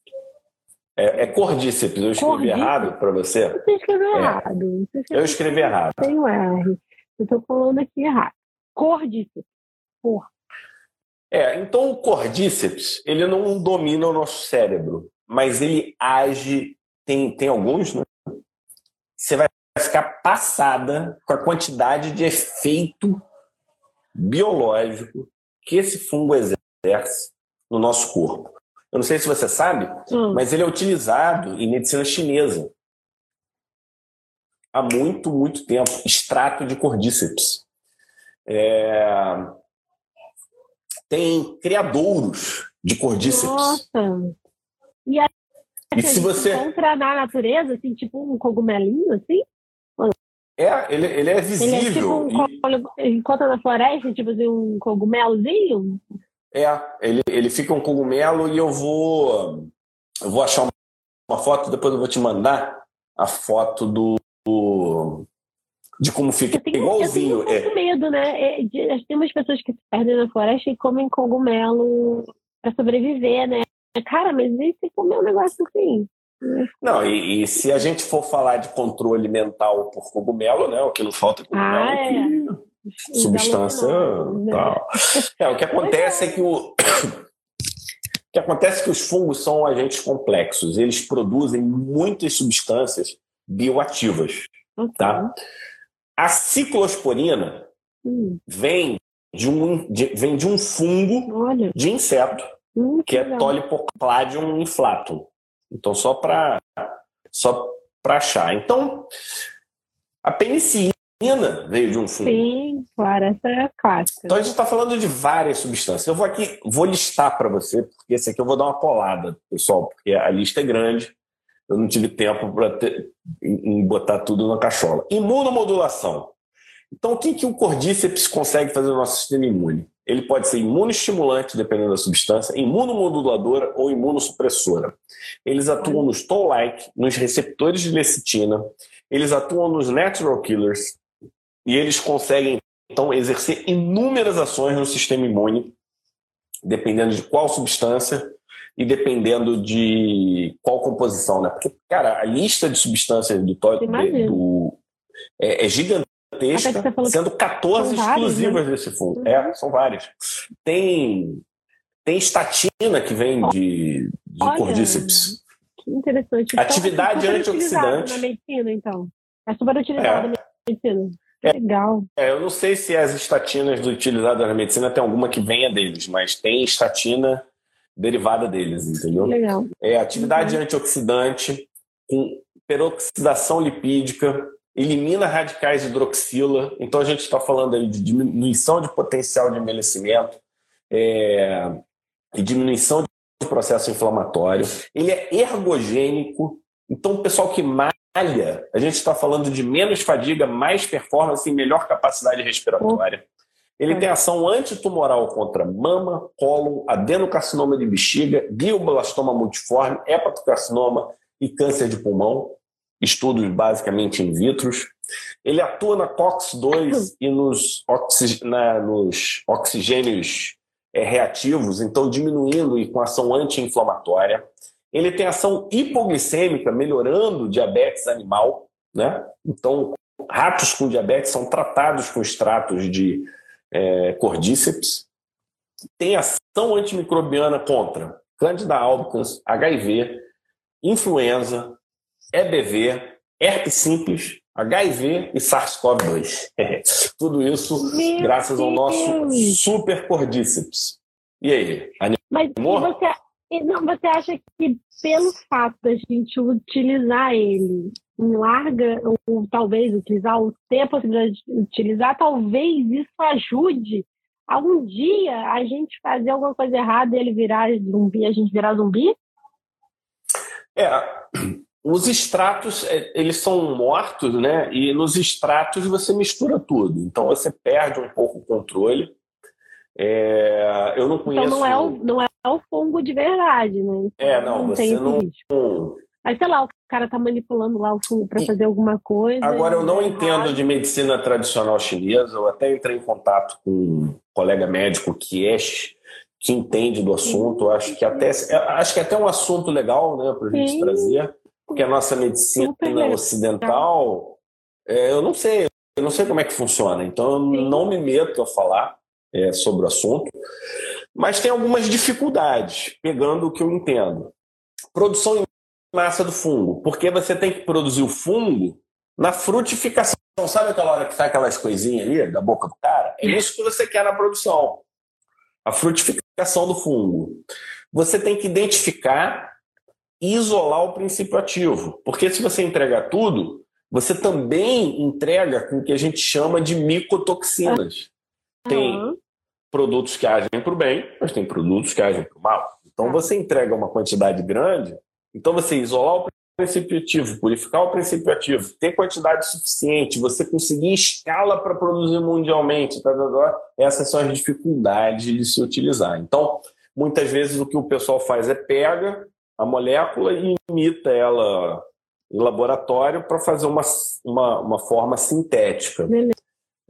É, é cordíceps, eu escrevi cordíceps. errado para você? Você escreveu é. errado. Você escreveu eu escrevi errado. Tem um R. Eu estou falando aqui errado. Cordíceps. Porra. É, então o cordíceps, ele não domina o nosso cérebro, mas ele age, tem, tem alguns, né? Você vai ficar passada com a quantidade de efeito biológico que esse fungo exerce no nosso corpo. Eu não sei se você sabe, hum. mas ele é utilizado em medicina chinesa há muito, muito tempo. Extrato de cordíceps. É... Tem criadouros de cordíceps. Nossa! E, aí, e se você encontra na natureza, assim, tipo um cogumelinho, assim? É, ele, ele é visível. Ele é tipo um, e... encontra na floresta, tipo assim, um cogumelozinho? É, ele, ele fica um cogumelo e eu vou eu vou achar uma, foto, depois eu vou te mandar a foto do, do de como fica eu tenho, igualzinho. Eu tenho muito é. medo, né? É, de, tem umas pessoas que se perdem na floresta e comem cogumelo para sobreviver, né? Cara, mas e se comer um negócio assim? Não, e, e, se a gente for falar de controle mental por cogumelo, né? O que não falta é cogumelo. Ah, é. Que substância né? tal. É, o que acontece é que o. O que acontece é que os fungos são agentes complexos. Eles produzem muitas substâncias bioativas. Tá? A ciclosporina hum. vem, de um, de, vem de um fungo Olha. de inseto, hum, que, é Tolipocladium inflatum. Então, só para só achar. Então, a penicilina veio de um fungo. Sim, claro, essa é a clássica. Então, a gente está falando de várias substâncias. Eu vou aqui, vou listar para você, porque esse aqui eu vou dar uma colada, pessoal, porque a lista é grande. Eu não tive tempo para em botar tudo na cachola. Imunomodulação. Então, o que, que o cordíceps consegue fazer no nosso sistema imune? Ele pode ser imunoestimulante, dependendo da substância, imunomoduladora ou imunossupressora. Eles atuam nos toll-like, nos receptores de lecitina, eles atuam nos natural killers e eles conseguem, então, exercer inúmeras ações no sistema imune, dependendo de qual substância e dependendo de qual composição, né? Porque, cara, a lista de substâncias do, do é, é gigantesca sendo 14 exclusivas né? desse fungo. Uhum. É, são várias. Tem, tem estatina que vem de, de Olha, cordíceps. Que interessante. Então, Atividade é antioxidante. Na medicina, então. É super utilizado é. na medicina. É, Legal. É, eu não sei se as estatinas utilizadas na medicina tem alguma que venha deles, mas tem estatina derivada deles, entendeu? Legal. É atividade uhum. antioxidante, com peroxidação lipídica, elimina radicais hidroxila. Então a gente está falando aí de diminuição de potencial de envelhecimento é, e diminuição de processo inflamatório. Ele é ergogênico. Então o pessoal que malha, a gente está falando de menos fadiga, mais performance e melhor capacidade respiratória. Ele tem ação antitumoral contra mama, cólon, adenocarcinoma de bexiga, glioblastoma multiforme, hepatocarcinoma e câncer de pulmão estudos basicamente in vitro. Ele atua na COX-2 e nos, oxig... na, nos oxigênios é, reativos, então diminuindo e com ação anti-inflamatória. Ele tem ação hipoglicêmica, melhorando diabetes animal. Né? Então, ratos com diabetes são tratados com extratos de é, cordíceps. Tem ação antimicrobiana contra Candida albicans, HIV, influenza, EBV, herpes simples, HIV e SARS-CoV-2. Tudo isso Meu graças ao nosso super cordíceps. E aí, animou? Mas você, não, você acha que pelo fato da gente utilizar ele em larga, ou talvez utilizar, ou ter a possibilidade de utilizar, talvez isso ajude a um dia a gente fazer alguma coisa errada e ele virar zumbi, a gente virar zumbi? É, os extratos, é, eles são mortos, né? E nos extratos você mistura tudo. Então você perde um pouco o controle. É, eu não conheço. Então não é o, não é o fungo de verdade, né? é, não, não você não. Risco. Aí, sei lá, o cara tá manipulando lá o fungo para fazer alguma coisa. Agora, eu não entendo de medicina tradicional chinesa. Eu até entrei em contato com um colega médico que é que entende do assunto. Acho que até acho que é até um assunto legal, né, para a gente trazer, porque a nossa medicina ocidental, é, eu não sei, eu não sei como é que funciona. Então, eu Sim. não me meto a falar é, sobre o assunto, mas tem algumas dificuldades, pegando o que eu entendo. Produção em massa do fungo, porque você tem que produzir o fungo na frutificação. Sabe aquela hora que sai aquelas coisinhas ali da boca do cara? É isso que você quer na produção. A frutificação do fungo. Você tem que identificar e isolar o princípio ativo. Porque se você entregar tudo, você também entrega com o que a gente chama de micotoxinas. Tem produtos que agem para o bem, mas tem produtos que agem para o mal. Então tá. você entrega uma quantidade grande, então você isolar o princípio ativo, purificar o princípio ativo, ter quantidade suficiente, você conseguir escala para produzir mundialmente, tá, tá, tá, essas são as dificuldades de se utilizar. Então, muitas vezes o que o pessoal faz é pega a molécula e imita ela em laboratório para fazer uma, uma, uma, forma sintética.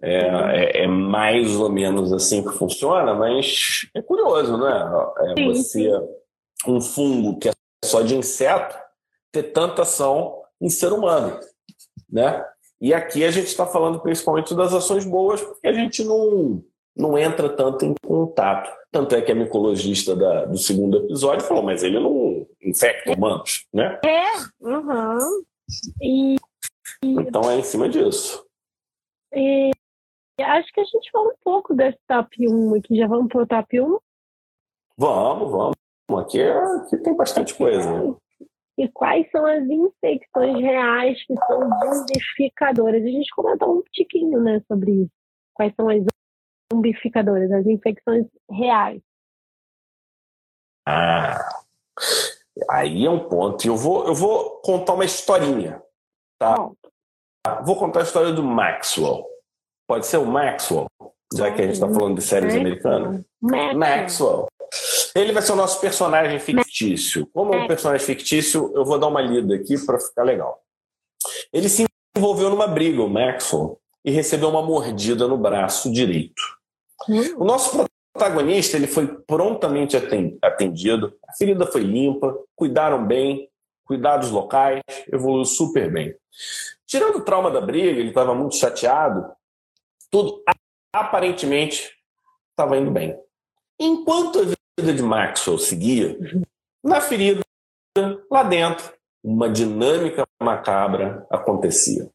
É, é, é, mais ou menos assim que funciona, mas é curioso, né? É você, um fungo que é só de inseto, ter tanta ação em ser humano, né? E aqui a gente está falando principalmente das ações boas, porque a gente não, não entra tanto em contato. Tanto é que a micologista da, do segundo episódio falou, mas ele não infecta humanos, né? É, uhum. e, Então é em cima disso. E acho que a gente falou um pouco desse top 1 aqui. Já vamos para o top 1? Vamos, vamos. Aqui, é, aqui tem bastante coisa. Né? E quais são as infecções reais que são zumbificadoras? A gente comentou um tiquinho né, sobre isso. Quais são as zumbificadoras, as infecções reais? Ah, aí é um ponto. Eu vou, eu vou contar uma historinha. Tá? Bom. Vou contar a história do Maxwell. Pode ser o Maxwell, já que a gente está falando de séries americanas? Maxwell. Maxwell. Ele vai ser o nosso personagem fictício. Como é um personagem fictício, eu vou dar uma lida aqui para ficar legal. Ele se envolveu numa briga, o Maxwell, e recebeu uma mordida no braço direito. O nosso protagonista ele foi prontamente atendido, a ferida foi limpa, cuidaram bem, cuidados locais, evoluiu super bem. Tirando o trauma da briga, ele estava muito chateado, tudo aparentemente estava indo bem. Enquanto a vida de Maxwell seguia, na ferida, lá dentro, uma dinâmica macabra acontecia.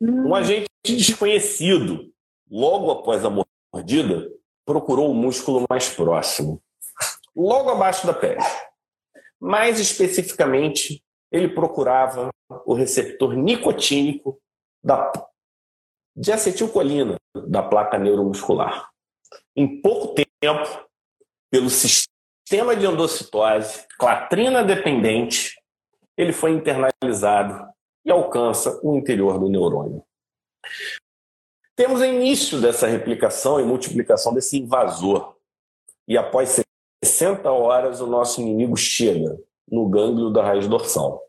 Um hum. agente desconhecido, logo após a mordida, procurou o músculo mais próximo, logo abaixo da pele. Mais especificamente, ele procurava o receptor nicotínico da, de acetilcolina da placa neuromuscular. Em pouco tempo, pelo sistema de endocitose, clatrina dependente, ele foi internalizado e alcança o interior do neurônio. Temos o início dessa replicação e multiplicação desse invasor. E após 60 horas, o nosso inimigo chega no gânglio da raiz dorsal.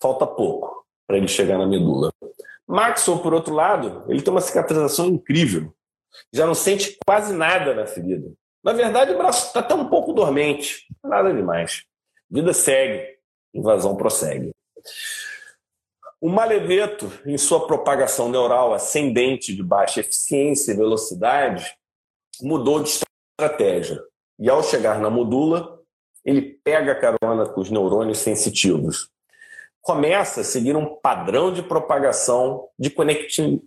Falta pouco para ele chegar na medula. Maxwell, por outro lado, ele tem uma cicatrização incrível já não sente quase nada na ferida. Na verdade, o braço está até um pouco dormente, nada demais. Vida segue, invasão prossegue. O maleveto, em sua propagação neural ascendente de baixa eficiência e velocidade, mudou de estratégia. E ao chegar na medula, ele pega a carona com os neurônios sensitivos. Começa a seguir um padrão de propagação de,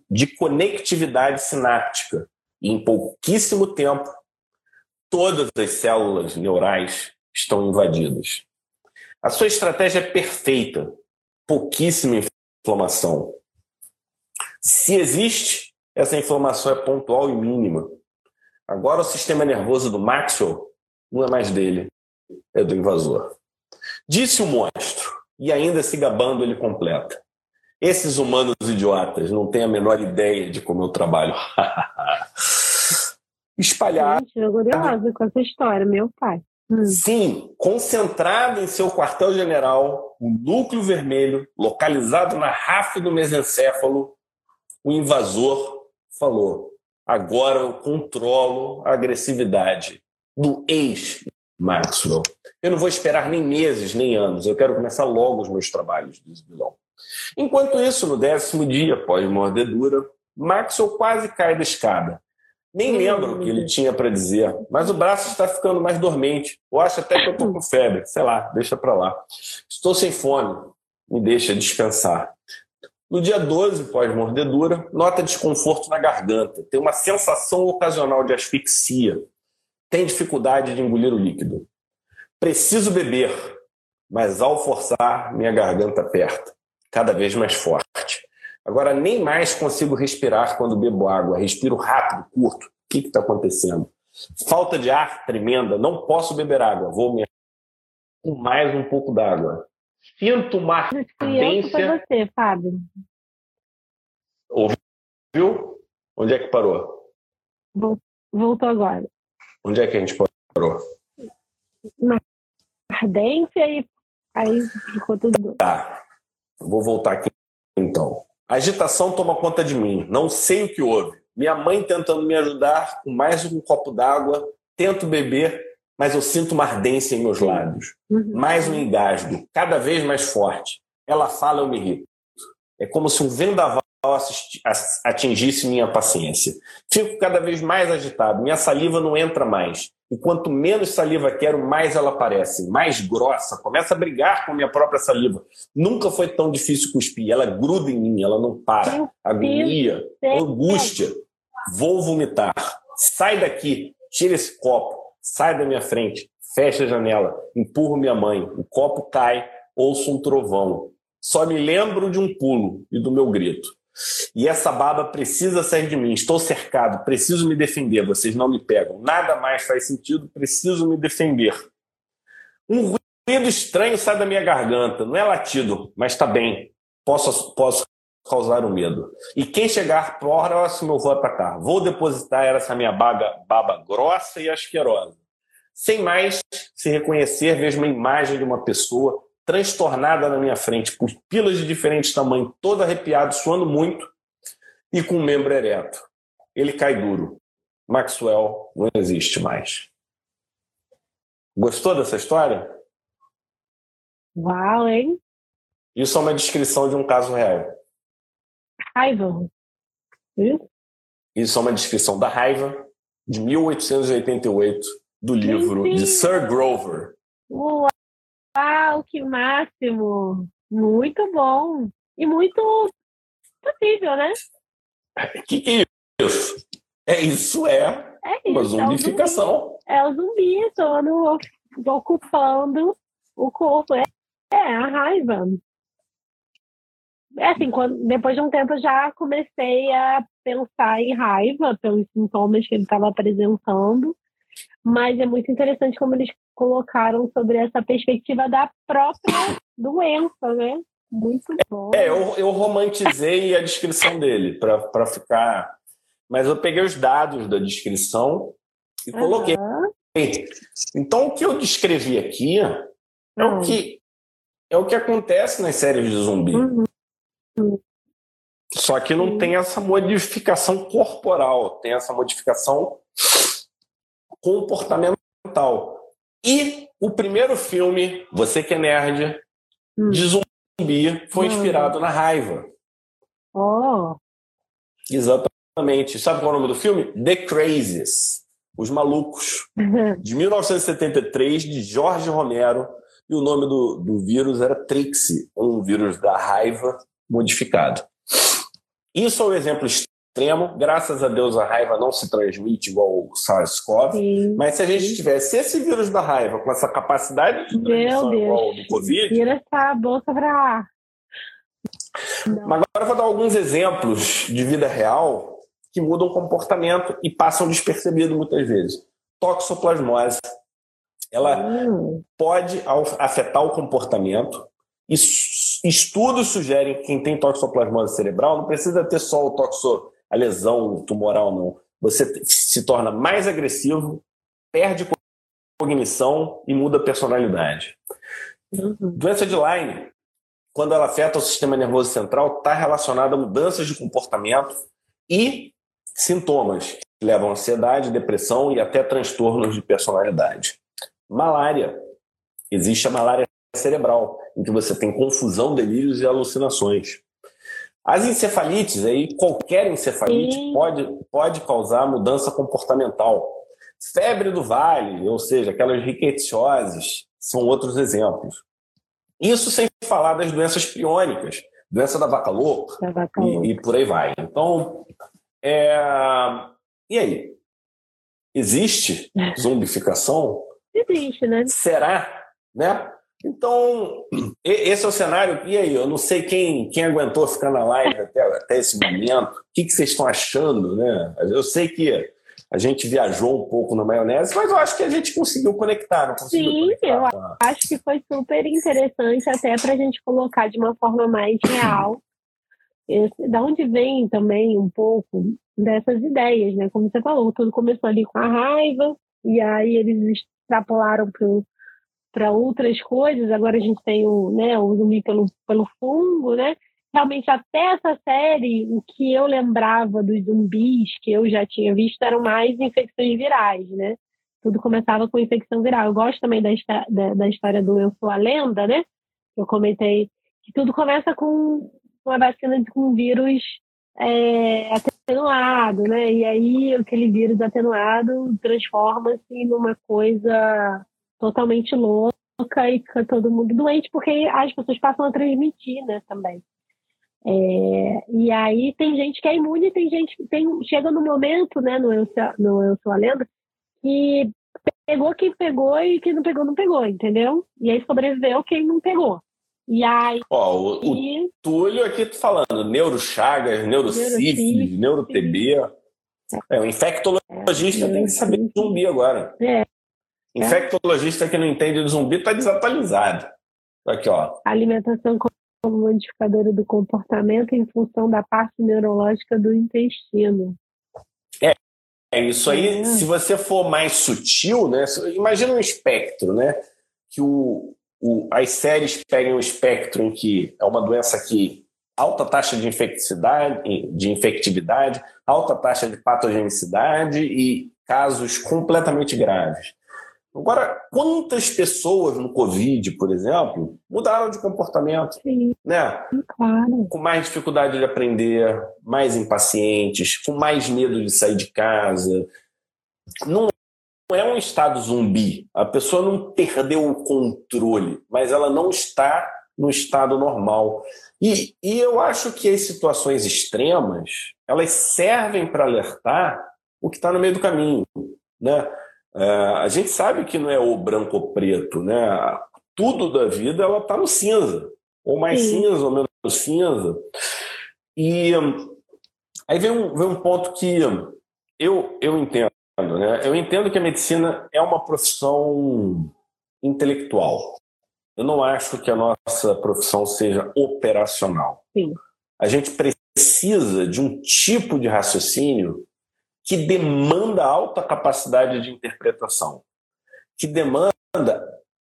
de conectividade sináptica, e em pouquíssimo tempo, todas as células neurais estão invadidas. A sua estratégia é perfeita, pouquíssima inflamação. Se existe, essa inflamação é pontual e mínima. Agora, o sistema nervoso do Maxwell não é mais dele, é do invasor. Disse o monstro, e ainda se gabando, ele completa. Esses humanos idiotas não têm a menor ideia de como eu trabalho. Espalhar. Gente, eu curiosa com essa história, meu pai. Hum. Sim, concentrado em seu quartel-general, o núcleo vermelho, localizado na RAF do mesencéfalo, o invasor falou: agora eu controlo a agressividade do ex-Maxwell. Eu não vou esperar nem meses, nem anos. Eu quero começar logo os meus trabalhos, diz o vilão. Enquanto isso, no décimo dia, após mordedura, Maxwell quase cai da escada. Nem lembro o que ele tinha para dizer, mas o braço está ficando mais dormente. Eu acho até que eu estou com febre. Sei lá, deixa para lá. Estou sem fome, me deixa descansar. No dia 12, pós-mordedura, nota desconforto na garganta. Tem uma sensação ocasional de asfixia. Tem dificuldade de engolir o líquido. Preciso beber, mas ao forçar, minha garganta aperta, cada vez mais forte. Agora nem mais consigo respirar quando bebo água. Respiro rápido, curto. O que está acontecendo? Falta de ar tremenda. Não posso beber água. Vou me com mais um pouco d'água. Sinto uma ardência. você, Fábio. Ouviu? Onde é que parou? Voltou agora. Onde é que a gente parou? Na ardência e aí ficou tudo. Tá. Vou voltar aqui então. A agitação toma conta de mim. Não sei o que houve. Minha mãe tentando me ajudar com mais um copo d'água. Tento beber, mas eu sinto uma ardência em meus lábios. Uhum. Mais um engasgo, cada vez mais forte. Ela fala, eu me irrito. É como se um vendaval atingisse minha paciência. Fico cada vez mais agitado. Minha saliva não entra mais. E quanto menos saliva quero, mais ela aparece, mais grossa. Começa a brigar com a minha própria saliva. Nunca foi tão difícil cuspir. Ela gruda em mim, ela não para. Agonia, angústia. Vou vomitar. Sai daqui, tira esse copo, sai da minha frente, fecha a janela, empurro minha mãe. O copo cai, ouço um trovão. Só me lembro de um pulo e do meu grito. E essa baba precisa sair de mim. Estou cercado, preciso me defender. Vocês não me pegam. Nada mais faz sentido, preciso me defender. Um ruído estranho sai da minha garganta. Não é latido, mas está bem. Posso, posso causar um medo. E quem chegar próximo eu vou atacar. Vou depositar essa minha baga, baba grossa e asquerosa. Sem mais se reconhecer, vejo uma imagem de uma pessoa transtornada na minha frente, pupilas de diferentes tamanhos, todo arrepiado, suando muito e com o membro ereto. Ele cai duro. Maxwell não existe mais. Gostou dessa história? Uau, hein? Isso é uma descrição de um caso real. Raiva. Isso é uma descrição da raiva de 1888 do livro de Sir Grover. Uau. Uau, que máximo! Muito bom! E muito possível, né? O que, que é isso? É isso, é, é isso, uma zumbificação. É o zumbi, é o zumbi ocupando o corpo. É, é a raiva. É assim, quando, depois de um tempo eu já comecei a pensar em raiva pelos sintomas que ele estava apresentando, mas é muito interessante como eles colocaram sobre essa perspectiva da própria doença, né? Muito bom. É, eu, eu romantizei a descrição dele para ficar. Mas eu peguei os dados da descrição e coloquei. Uhum. Então, o que eu descrevi aqui é, uhum. o, que, é o que acontece nas séries de zumbi. Uhum. Só que não tem essa modificação corporal, tem essa modificação comportamental. E o primeiro filme, você que é nerd, hum. de zumbi, foi hum. inspirado na raiva. Oh. Exatamente. Sabe qual é o nome do filme? The Crazies. Os Malucos. De 1973, de Jorge Romero. E o nome do, do vírus era Trixie, um vírus da raiva modificado. Isso é um exemplo extremo. Graças a Deus a raiva não se transmite igual o SARS-CoV. Mas se a gente tivesse esse vírus da raiva com essa capacidade de transmissão igual ao do Covid. Tira essa bolsa pra. Mas agora eu vou dar alguns exemplos de vida real que mudam o comportamento e passam despercebido muitas vezes. Toxoplasmose. Ela hum. pode afetar o comportamento. Estudos sugerem que quem tem toxoplasmose cerebral não precisa ter só o toxo a lesão tumoral não. Você se torna mais agressivo, perde cognição e muda a personalidade. Uhum. Doença de Lyme, quando ela afeta o sistema nervoso central, está relacionada a mudanças de comportamento e sintomas que levam a ansiedade, depressão e até transtornos de personalidade. Malária. Existe a malária cerebral, em que você tem confusão, delírios e alucinações. As encefalites, aí qualquer encefalite pode, pode causar mudança comportamental. Febre do vale, ou seja, aquelas riquecioses, são outros exemplos. Isso sem falar das doenças priônicas, doença da vaca louca, da vaca e, e, por aí vai. Então, é... e aí? Existe zumbificação? Existe, né? Será? Né? Então, esse é o cenário. E aí, eu não sei quem, quem aguentou ficar na live até, até esse momento. O que, que vocês estão achando, né? Eu sei que a gente viajou um pouco na maionese, mas eu acho que a gente conseguiu conectar, não conseguiu Sim, conectar, eu tá? acho que foi super interessante até para a gente colocar de uma forma mais real. Esse, da onde vem também um pouco dessas ideias, né? Como você falou, tudo começou ali com a raiva, e aí eles extrapolaram para outras coisas. Agora a gente tem o, né, o zumbi pelo, pelo fungo, né? realmente até essa série, o que eu lembrava dos zumbis que eu já tinha visto eram mais infecções virais, né? Tudo começava com infecção viral. Eu gosto também da, da, da história do Eu Sou a Lenda, né? Eu comentei que tudo começa com uma vacina de um vírus é, atenuado, né? E aí aquele vírus atenuado transforma-se numa coisa totalmente louca e fica todo mundo doente, porque as pessoas passam a transmitir, né, também. É, e aí tem gente que é imune, tem gente que tem, chega no momento, né, no Eu, no Eu Sou a Lenda, que pegou quem pegou e quem não pegou, não pegou, entendeu? E aí sobreviveu quem não pegou. E aí. Ó, o, e... o Túlio aqui tô falando, neurochagas, neurocífilis, neurotb. É, o infectologista é, tem que saber de zumbi agora. É. Infectologista que não entende de zumbi está desatualizado. Aqui, ó. Alimentação como modificadora do comportamento em função da parte neurológica do intestino. É, é isso aí. É. Se você for mais sutil, né? Imagina um espectro, né? Que o, o, as séries pegam um espectro em que é uma doença que alta taxa de infectividade, de infectividade, alta taxa de patogenicidade e casos completamente graves. Agora, quantas pessoas no Covid, por exemplo, mudaram de comportamento? Sim, né? Claro. Com mais dificuldade de aprender, mais impacientes, com mais medo de sair de casa. Não é um estado zumbi. A pessoa não perdeu o controle, mas ela não está no estado normal. E, e eu acho que as situações extremas elas servem para alertar o que está no meio do caminho. Né? É, a gente sabe que não é o branco ou preto, né? Tudo da vida ela está no cinza, ou mais Sim. cinza ou menos cinza. E aí vem um, vem um ponto que eu, eu entendo, né? Eu entendo que a medicina é uma profissão intelectual. Eu não acho que a nossa profissão seja operacional. Sim. A gente precisa de um tipo de raciocínio que demanda alta capacidade de interpretação, que demanda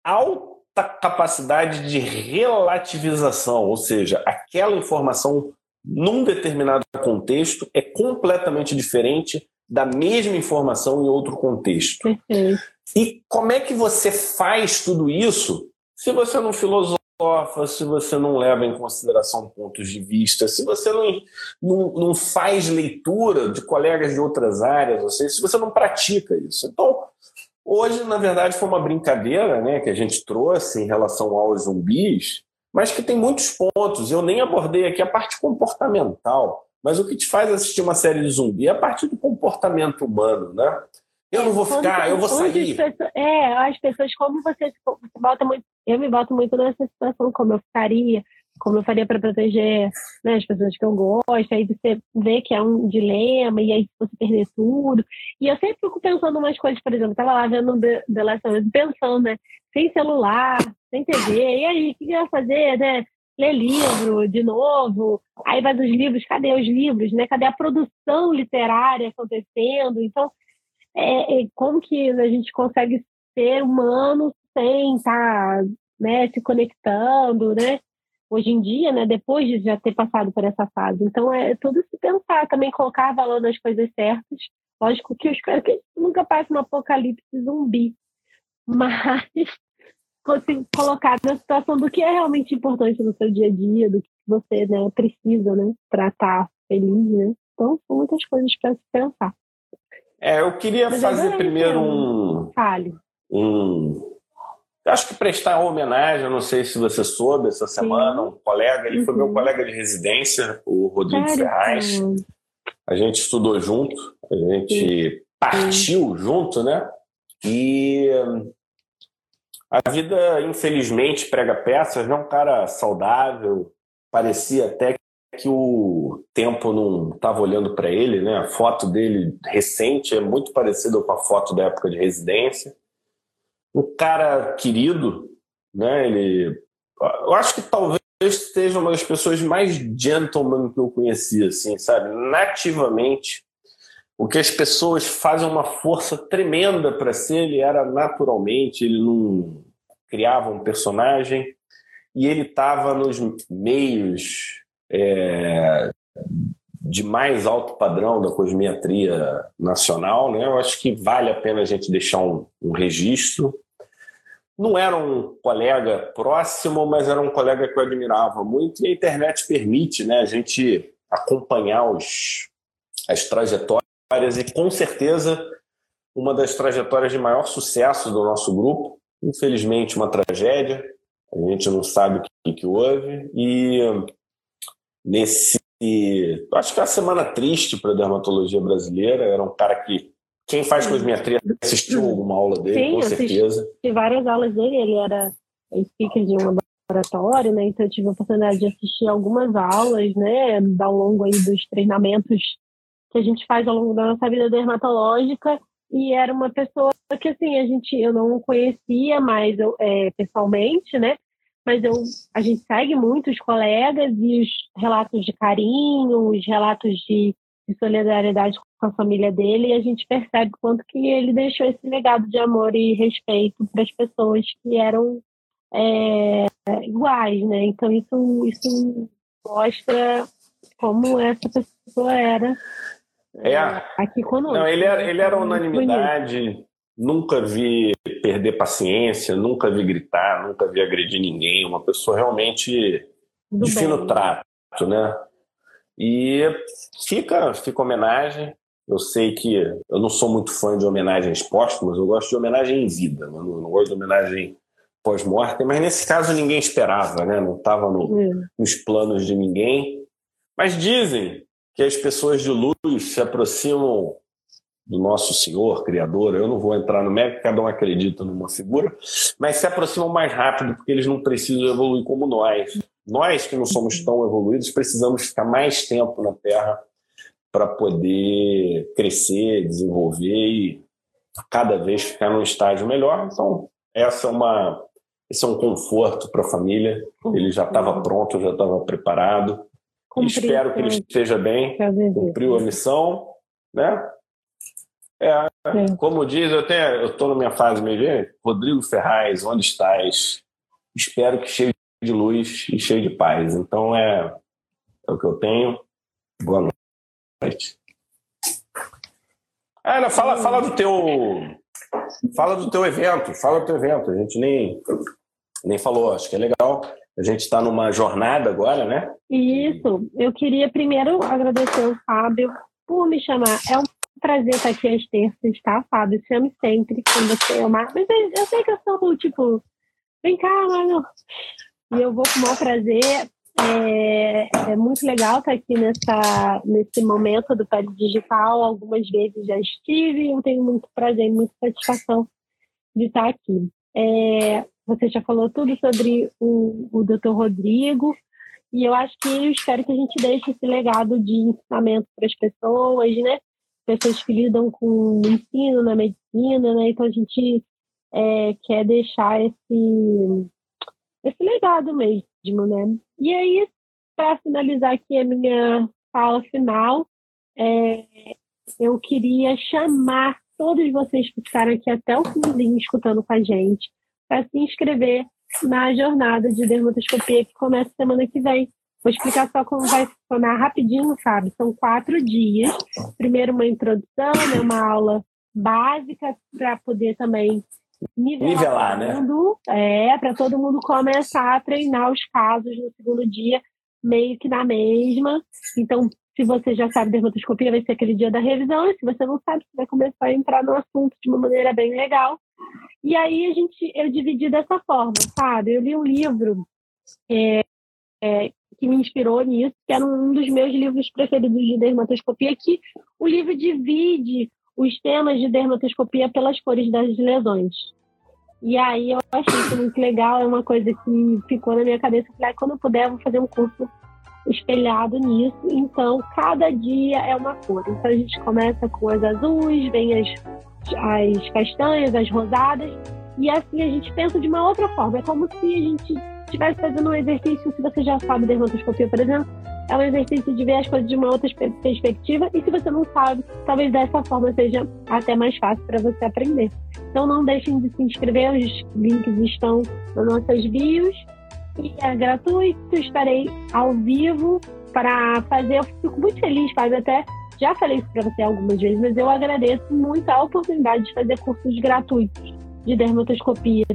alta capacidade de relativização, ou seja, aquela informação num determinado contexto é completamente diferente da mesma informação em outro contexto. Uhum. E como é que você faz tudo isso se você não se você não leva em consideração pontos de vista, se você não, não, não faz leitura de colegas de outras áreas, ou seja, se você não pratica isso. Então, hoje, na verdade, foi uma brincadeira né, que a gente trouxe em relação aos zumbis, mas que tem muitos pontos. Eu nem abordei aqui a parte comportamental, mas o que te faz assistir uma série de zumbi é a parte do comportamento humano, né? Eu não vou ficar, eu vou sair. Pessoas, é, as pessoas, como você, você bota muito. Eu me boto muito nessa situação, como eu ficaria, como eu faria para proteger né, as pessoas que eu gosto. Aí você vê que é um dilema, e aí você perder tudo. E eu sempre fico pensando umas coisas, por exemplo, eu estava lá vendo The, The Last of Us, pensando, né? Sem celular, sem TV, e aí, o que eu ia fazer, né? Ler livro de novo, aí vai dos livros, cadê os livros, né? Cadê a produção literária acontecendo? Então, é, como que a gente consegue ser humano sem estar tá, né, se conectando, né? Hoje em dia, né, depois de já ter passado por essa fase. Então, é tudo se pensar, também colocar valor nas coisas certas. Lógico que eu espero que nunca passe um apocalipse zumbi, mas assim, colocar na situação do que é realmente importante no seu dia a dia, do que você né, precisa né, para estar tá feliz. Né? Então, são muitas coisas para se pensar. É, eu queria Mas fazer primeiro um. Fale. Um. Acho que prestar uma homenagem, eu não sei se você soube essa semana, Sim. um colega, ele uhum. foi meu uhum. colega de residência, o Rodrigo Sério? Ferraz. A gente estudou junto, a gente Sim. partiu Sim. junto, né? E a vida, infelizmente, prega peças, não é um cara saudável, parecia até que o tempo não estava olhando para ele, né? A foto dele recente é muito parecida com a foto da época de residência. Um cara querido, né? Ele, eu acho que talvez seja uma das pessoas mais gentleman que eu conheci, assim, sabe? Nativamente, o que as pessoas fazem uma força tremenda para ser, ele era naturalmente, ele não criava um personagem e ele estava nos meios é, de mais alto padrão da cosmiatria nacional, né? Eu acho que vale a pena a gente deixar um, um registro. Não era um colega próximo, mas era um colega que eu admirava muito e a internet permite, né, a gente acompanhar os, as trajetórias e com certeza uma das trajetórias de maior sucesso do nosso grupo, infelizmente uma tragédia, a gente não sabe o que, que houve e nesse. Acho que é uma semana triste para a dermatologia brasileira. Era um cara que. Quem faz cosmetria assistiu alguma aula dele, Sim, com certeza. Assisti várias aulas dele, ele era speaker de um laboratório, né? Então eu tive a oportunidade de assistir algumas aulas, né? Ao longo aí dos treinamentos que a gente faz ao longo da nossa vida dermatológica. E era uma pessoa que assim, a gente eu não conhecia mais é, pessoalmente, né? Mas eu, a gente segue muito os colegas e os relatos de carinho, os relatos de, de solidariedade com a família dele, e a gente percebe quanto que ele deixou esse legado de amor e respeito para as pessoas que eram é, iguais, né? Então isso, isso mostra como essa pessoa era é. aqui conosco. Não, ele era, ele era unanimidade Nunca vi perder paciência, nunca vi gritar, nunca vi agredir ninguém. Uma pessoa realmente Do de bem. fino trato, né? E fica, fica homenagem. Eu sei que eu não sou muito fã de homenagens póstumas, eu gosto de homenagem em vida, não, não gosto de homenagem pós-morte, mas nesse caso ninguém esperava, né? Não estava no, é. nos planos de ninguém. Mas dizem que as pessoas de luz se aproximam do nosso Senhor, Criador. Eu não vou entrar no mérito, cada um acredita numa figura, mas se aproximam mais rápido porque eles não precisam evoluir como nós. Nós que não somos tão evoluídos precisamos ficar mais tempo na Terra para poder crescer, desenvolver e cada vez ficar num estágio melhor. Então, essa é uma esse é um conforto para a família. Ele já estava pronto, já estava preparado. Espero que ele esteja bem, cumpriu a missão, né? É, como diz, eu estou na minha fase meio Rodrigo Ferraz, onde estás? Espero que cheio de luz e cheio de paz. Então é, é o que eu tenho. Boa noite. Ana, fala, fala do teu. Fala do teu evento, fala do teu evento. A gente nem, nem falou, acho que é legal. A gente está numa jornada agora, né? Isso. Eu queria primeiro agradecer ao Fábio por me chamar. É um prazer estar aqui às terças, tá, Fábio? Chame sempre quando você amar. Mas eu sei que eu sou, tipo, vem cá, mano. E eu vou com o maior prazer. É, é, muito legal estar aqui nessa, nesse momento do Pele Digital. Algumas vezes já estive e eu tenho muito prazer e muita satisfação de estar aqui. É, você já falou tudo sobre o, o Dr. Rodrigo, e eu acho que eu espero que a gente deixe esse legado de ensinamento para as pessoas, né? Pessoas que lidam com o ensino na medicina, né? Então a gente é, quer deixar esse, esse legado mesmo, né? E aí, para finalizar aqui a minha fala final, é, eu queria chamar todos vocês que ficaram aqui até o finzinho escutando com a gente para se inscrever na jornada de dermatoscopia que começa semana que vem. Vou explicar só como vai funcionar rapidinho, sabe? São quatro dias. Primeiro uma introdução, né? uma aula básica para poder também nivelar, nivelar né? Mundo, é, para todo mundo começar a treinar os casos no segundo dia, meio que na mesma. Então, se você já sabe dermatoscopia, vai ser aquele dia da revisão. E se você não sabe, você vai começar a entrar no assunto de uma maneira bem legal. E aí a gente, eu dividi dessa forma, sabe? Eu li um livro é, é, que me inspirou nisso, que era um dos meus livros preferidos de dermatoscopia, que o livro divide os temas de dermatoscopia pelas cores das lesões. E aí eu achei isso muito legal, é uma coisa que ficou na minha cabeça. Falei, ah, quando eu puder, eu vou fazer um curso espelhado nisso. Então, cada dia é uma cor. Então, a gente começa com as azuis, vem as, as castanhas, as rosadas, e assim a gente pensa de uma outra forma. É como se a gente estivesse fazendo um exercício, se você já sabe dermatoscopia, por exemplo, é um exercício de ver as coisas de uma outra perspectiva, e se você não sabe, talvez dessa forma seja até mais fácil para você aprender. Então não deixem de se inscrever, os links estão nas nossas bios e é gratuito, estarei ao vivo para fazer. Eu fico muito feliz, Fábio, até já falei isso para você algumas vezes, mas eu agradeço muito a oportunidade de fazer cursos gratuitos de dermatoscopia.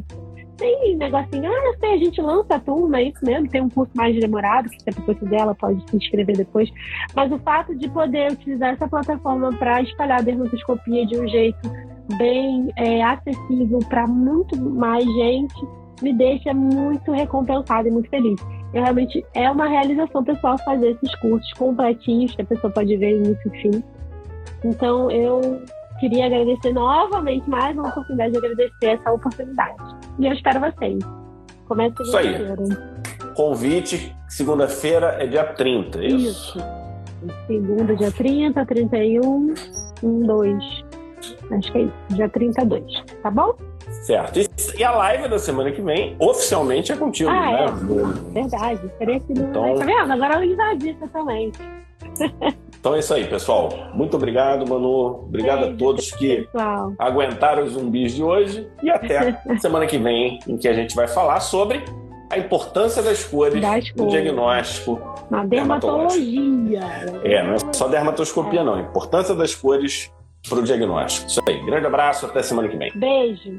Tem negocinho, ah, sei, a gente lança a turma, é isso mesmo, tem um curso mais demorado, que se a pessoa quiser, ela pode se inscrever depois. Mas o fato de poder utilizar essa plataforma para espalhar a dermatoscopia de um jeito bem é, acessível para muito mais gente me deixa muito recompensada e muito feliz. Eu, realmente é uma realização pessoal fazer esses cursos completinhos que a pessoa pode ver e fim. Então eu queria agradecer novamente mais uma oportunidade de agradecer essa oportunidade. E eu espero vocês. Começa segunda-feira. Convite, segunda-feira é dia 30, é isso? Isso. Segunda, dia 30, 31, 1, 2. Acho que é isso, dia 32, tá bom? Certo. E, a live da semana que vem, oficialmente, é contigo, ah, né? É. Verdade. Terei aqui no... Então... Tá vendo? Agora eu invadista também. Então é isso aí, pessoal. Muito obrigado, Manu. Obrigado a todos que pessoal. aguentaram os zumbis de hoje. E até semana que vem, em que a gente vai falar sobre a importância das cores das no diagnóstico. Na dermatologia. É, não é só dermatoscopia, é. não. A importância das cores para o diagnóstico. Isso aí. Grande abraço, até semana que vem. Beijo.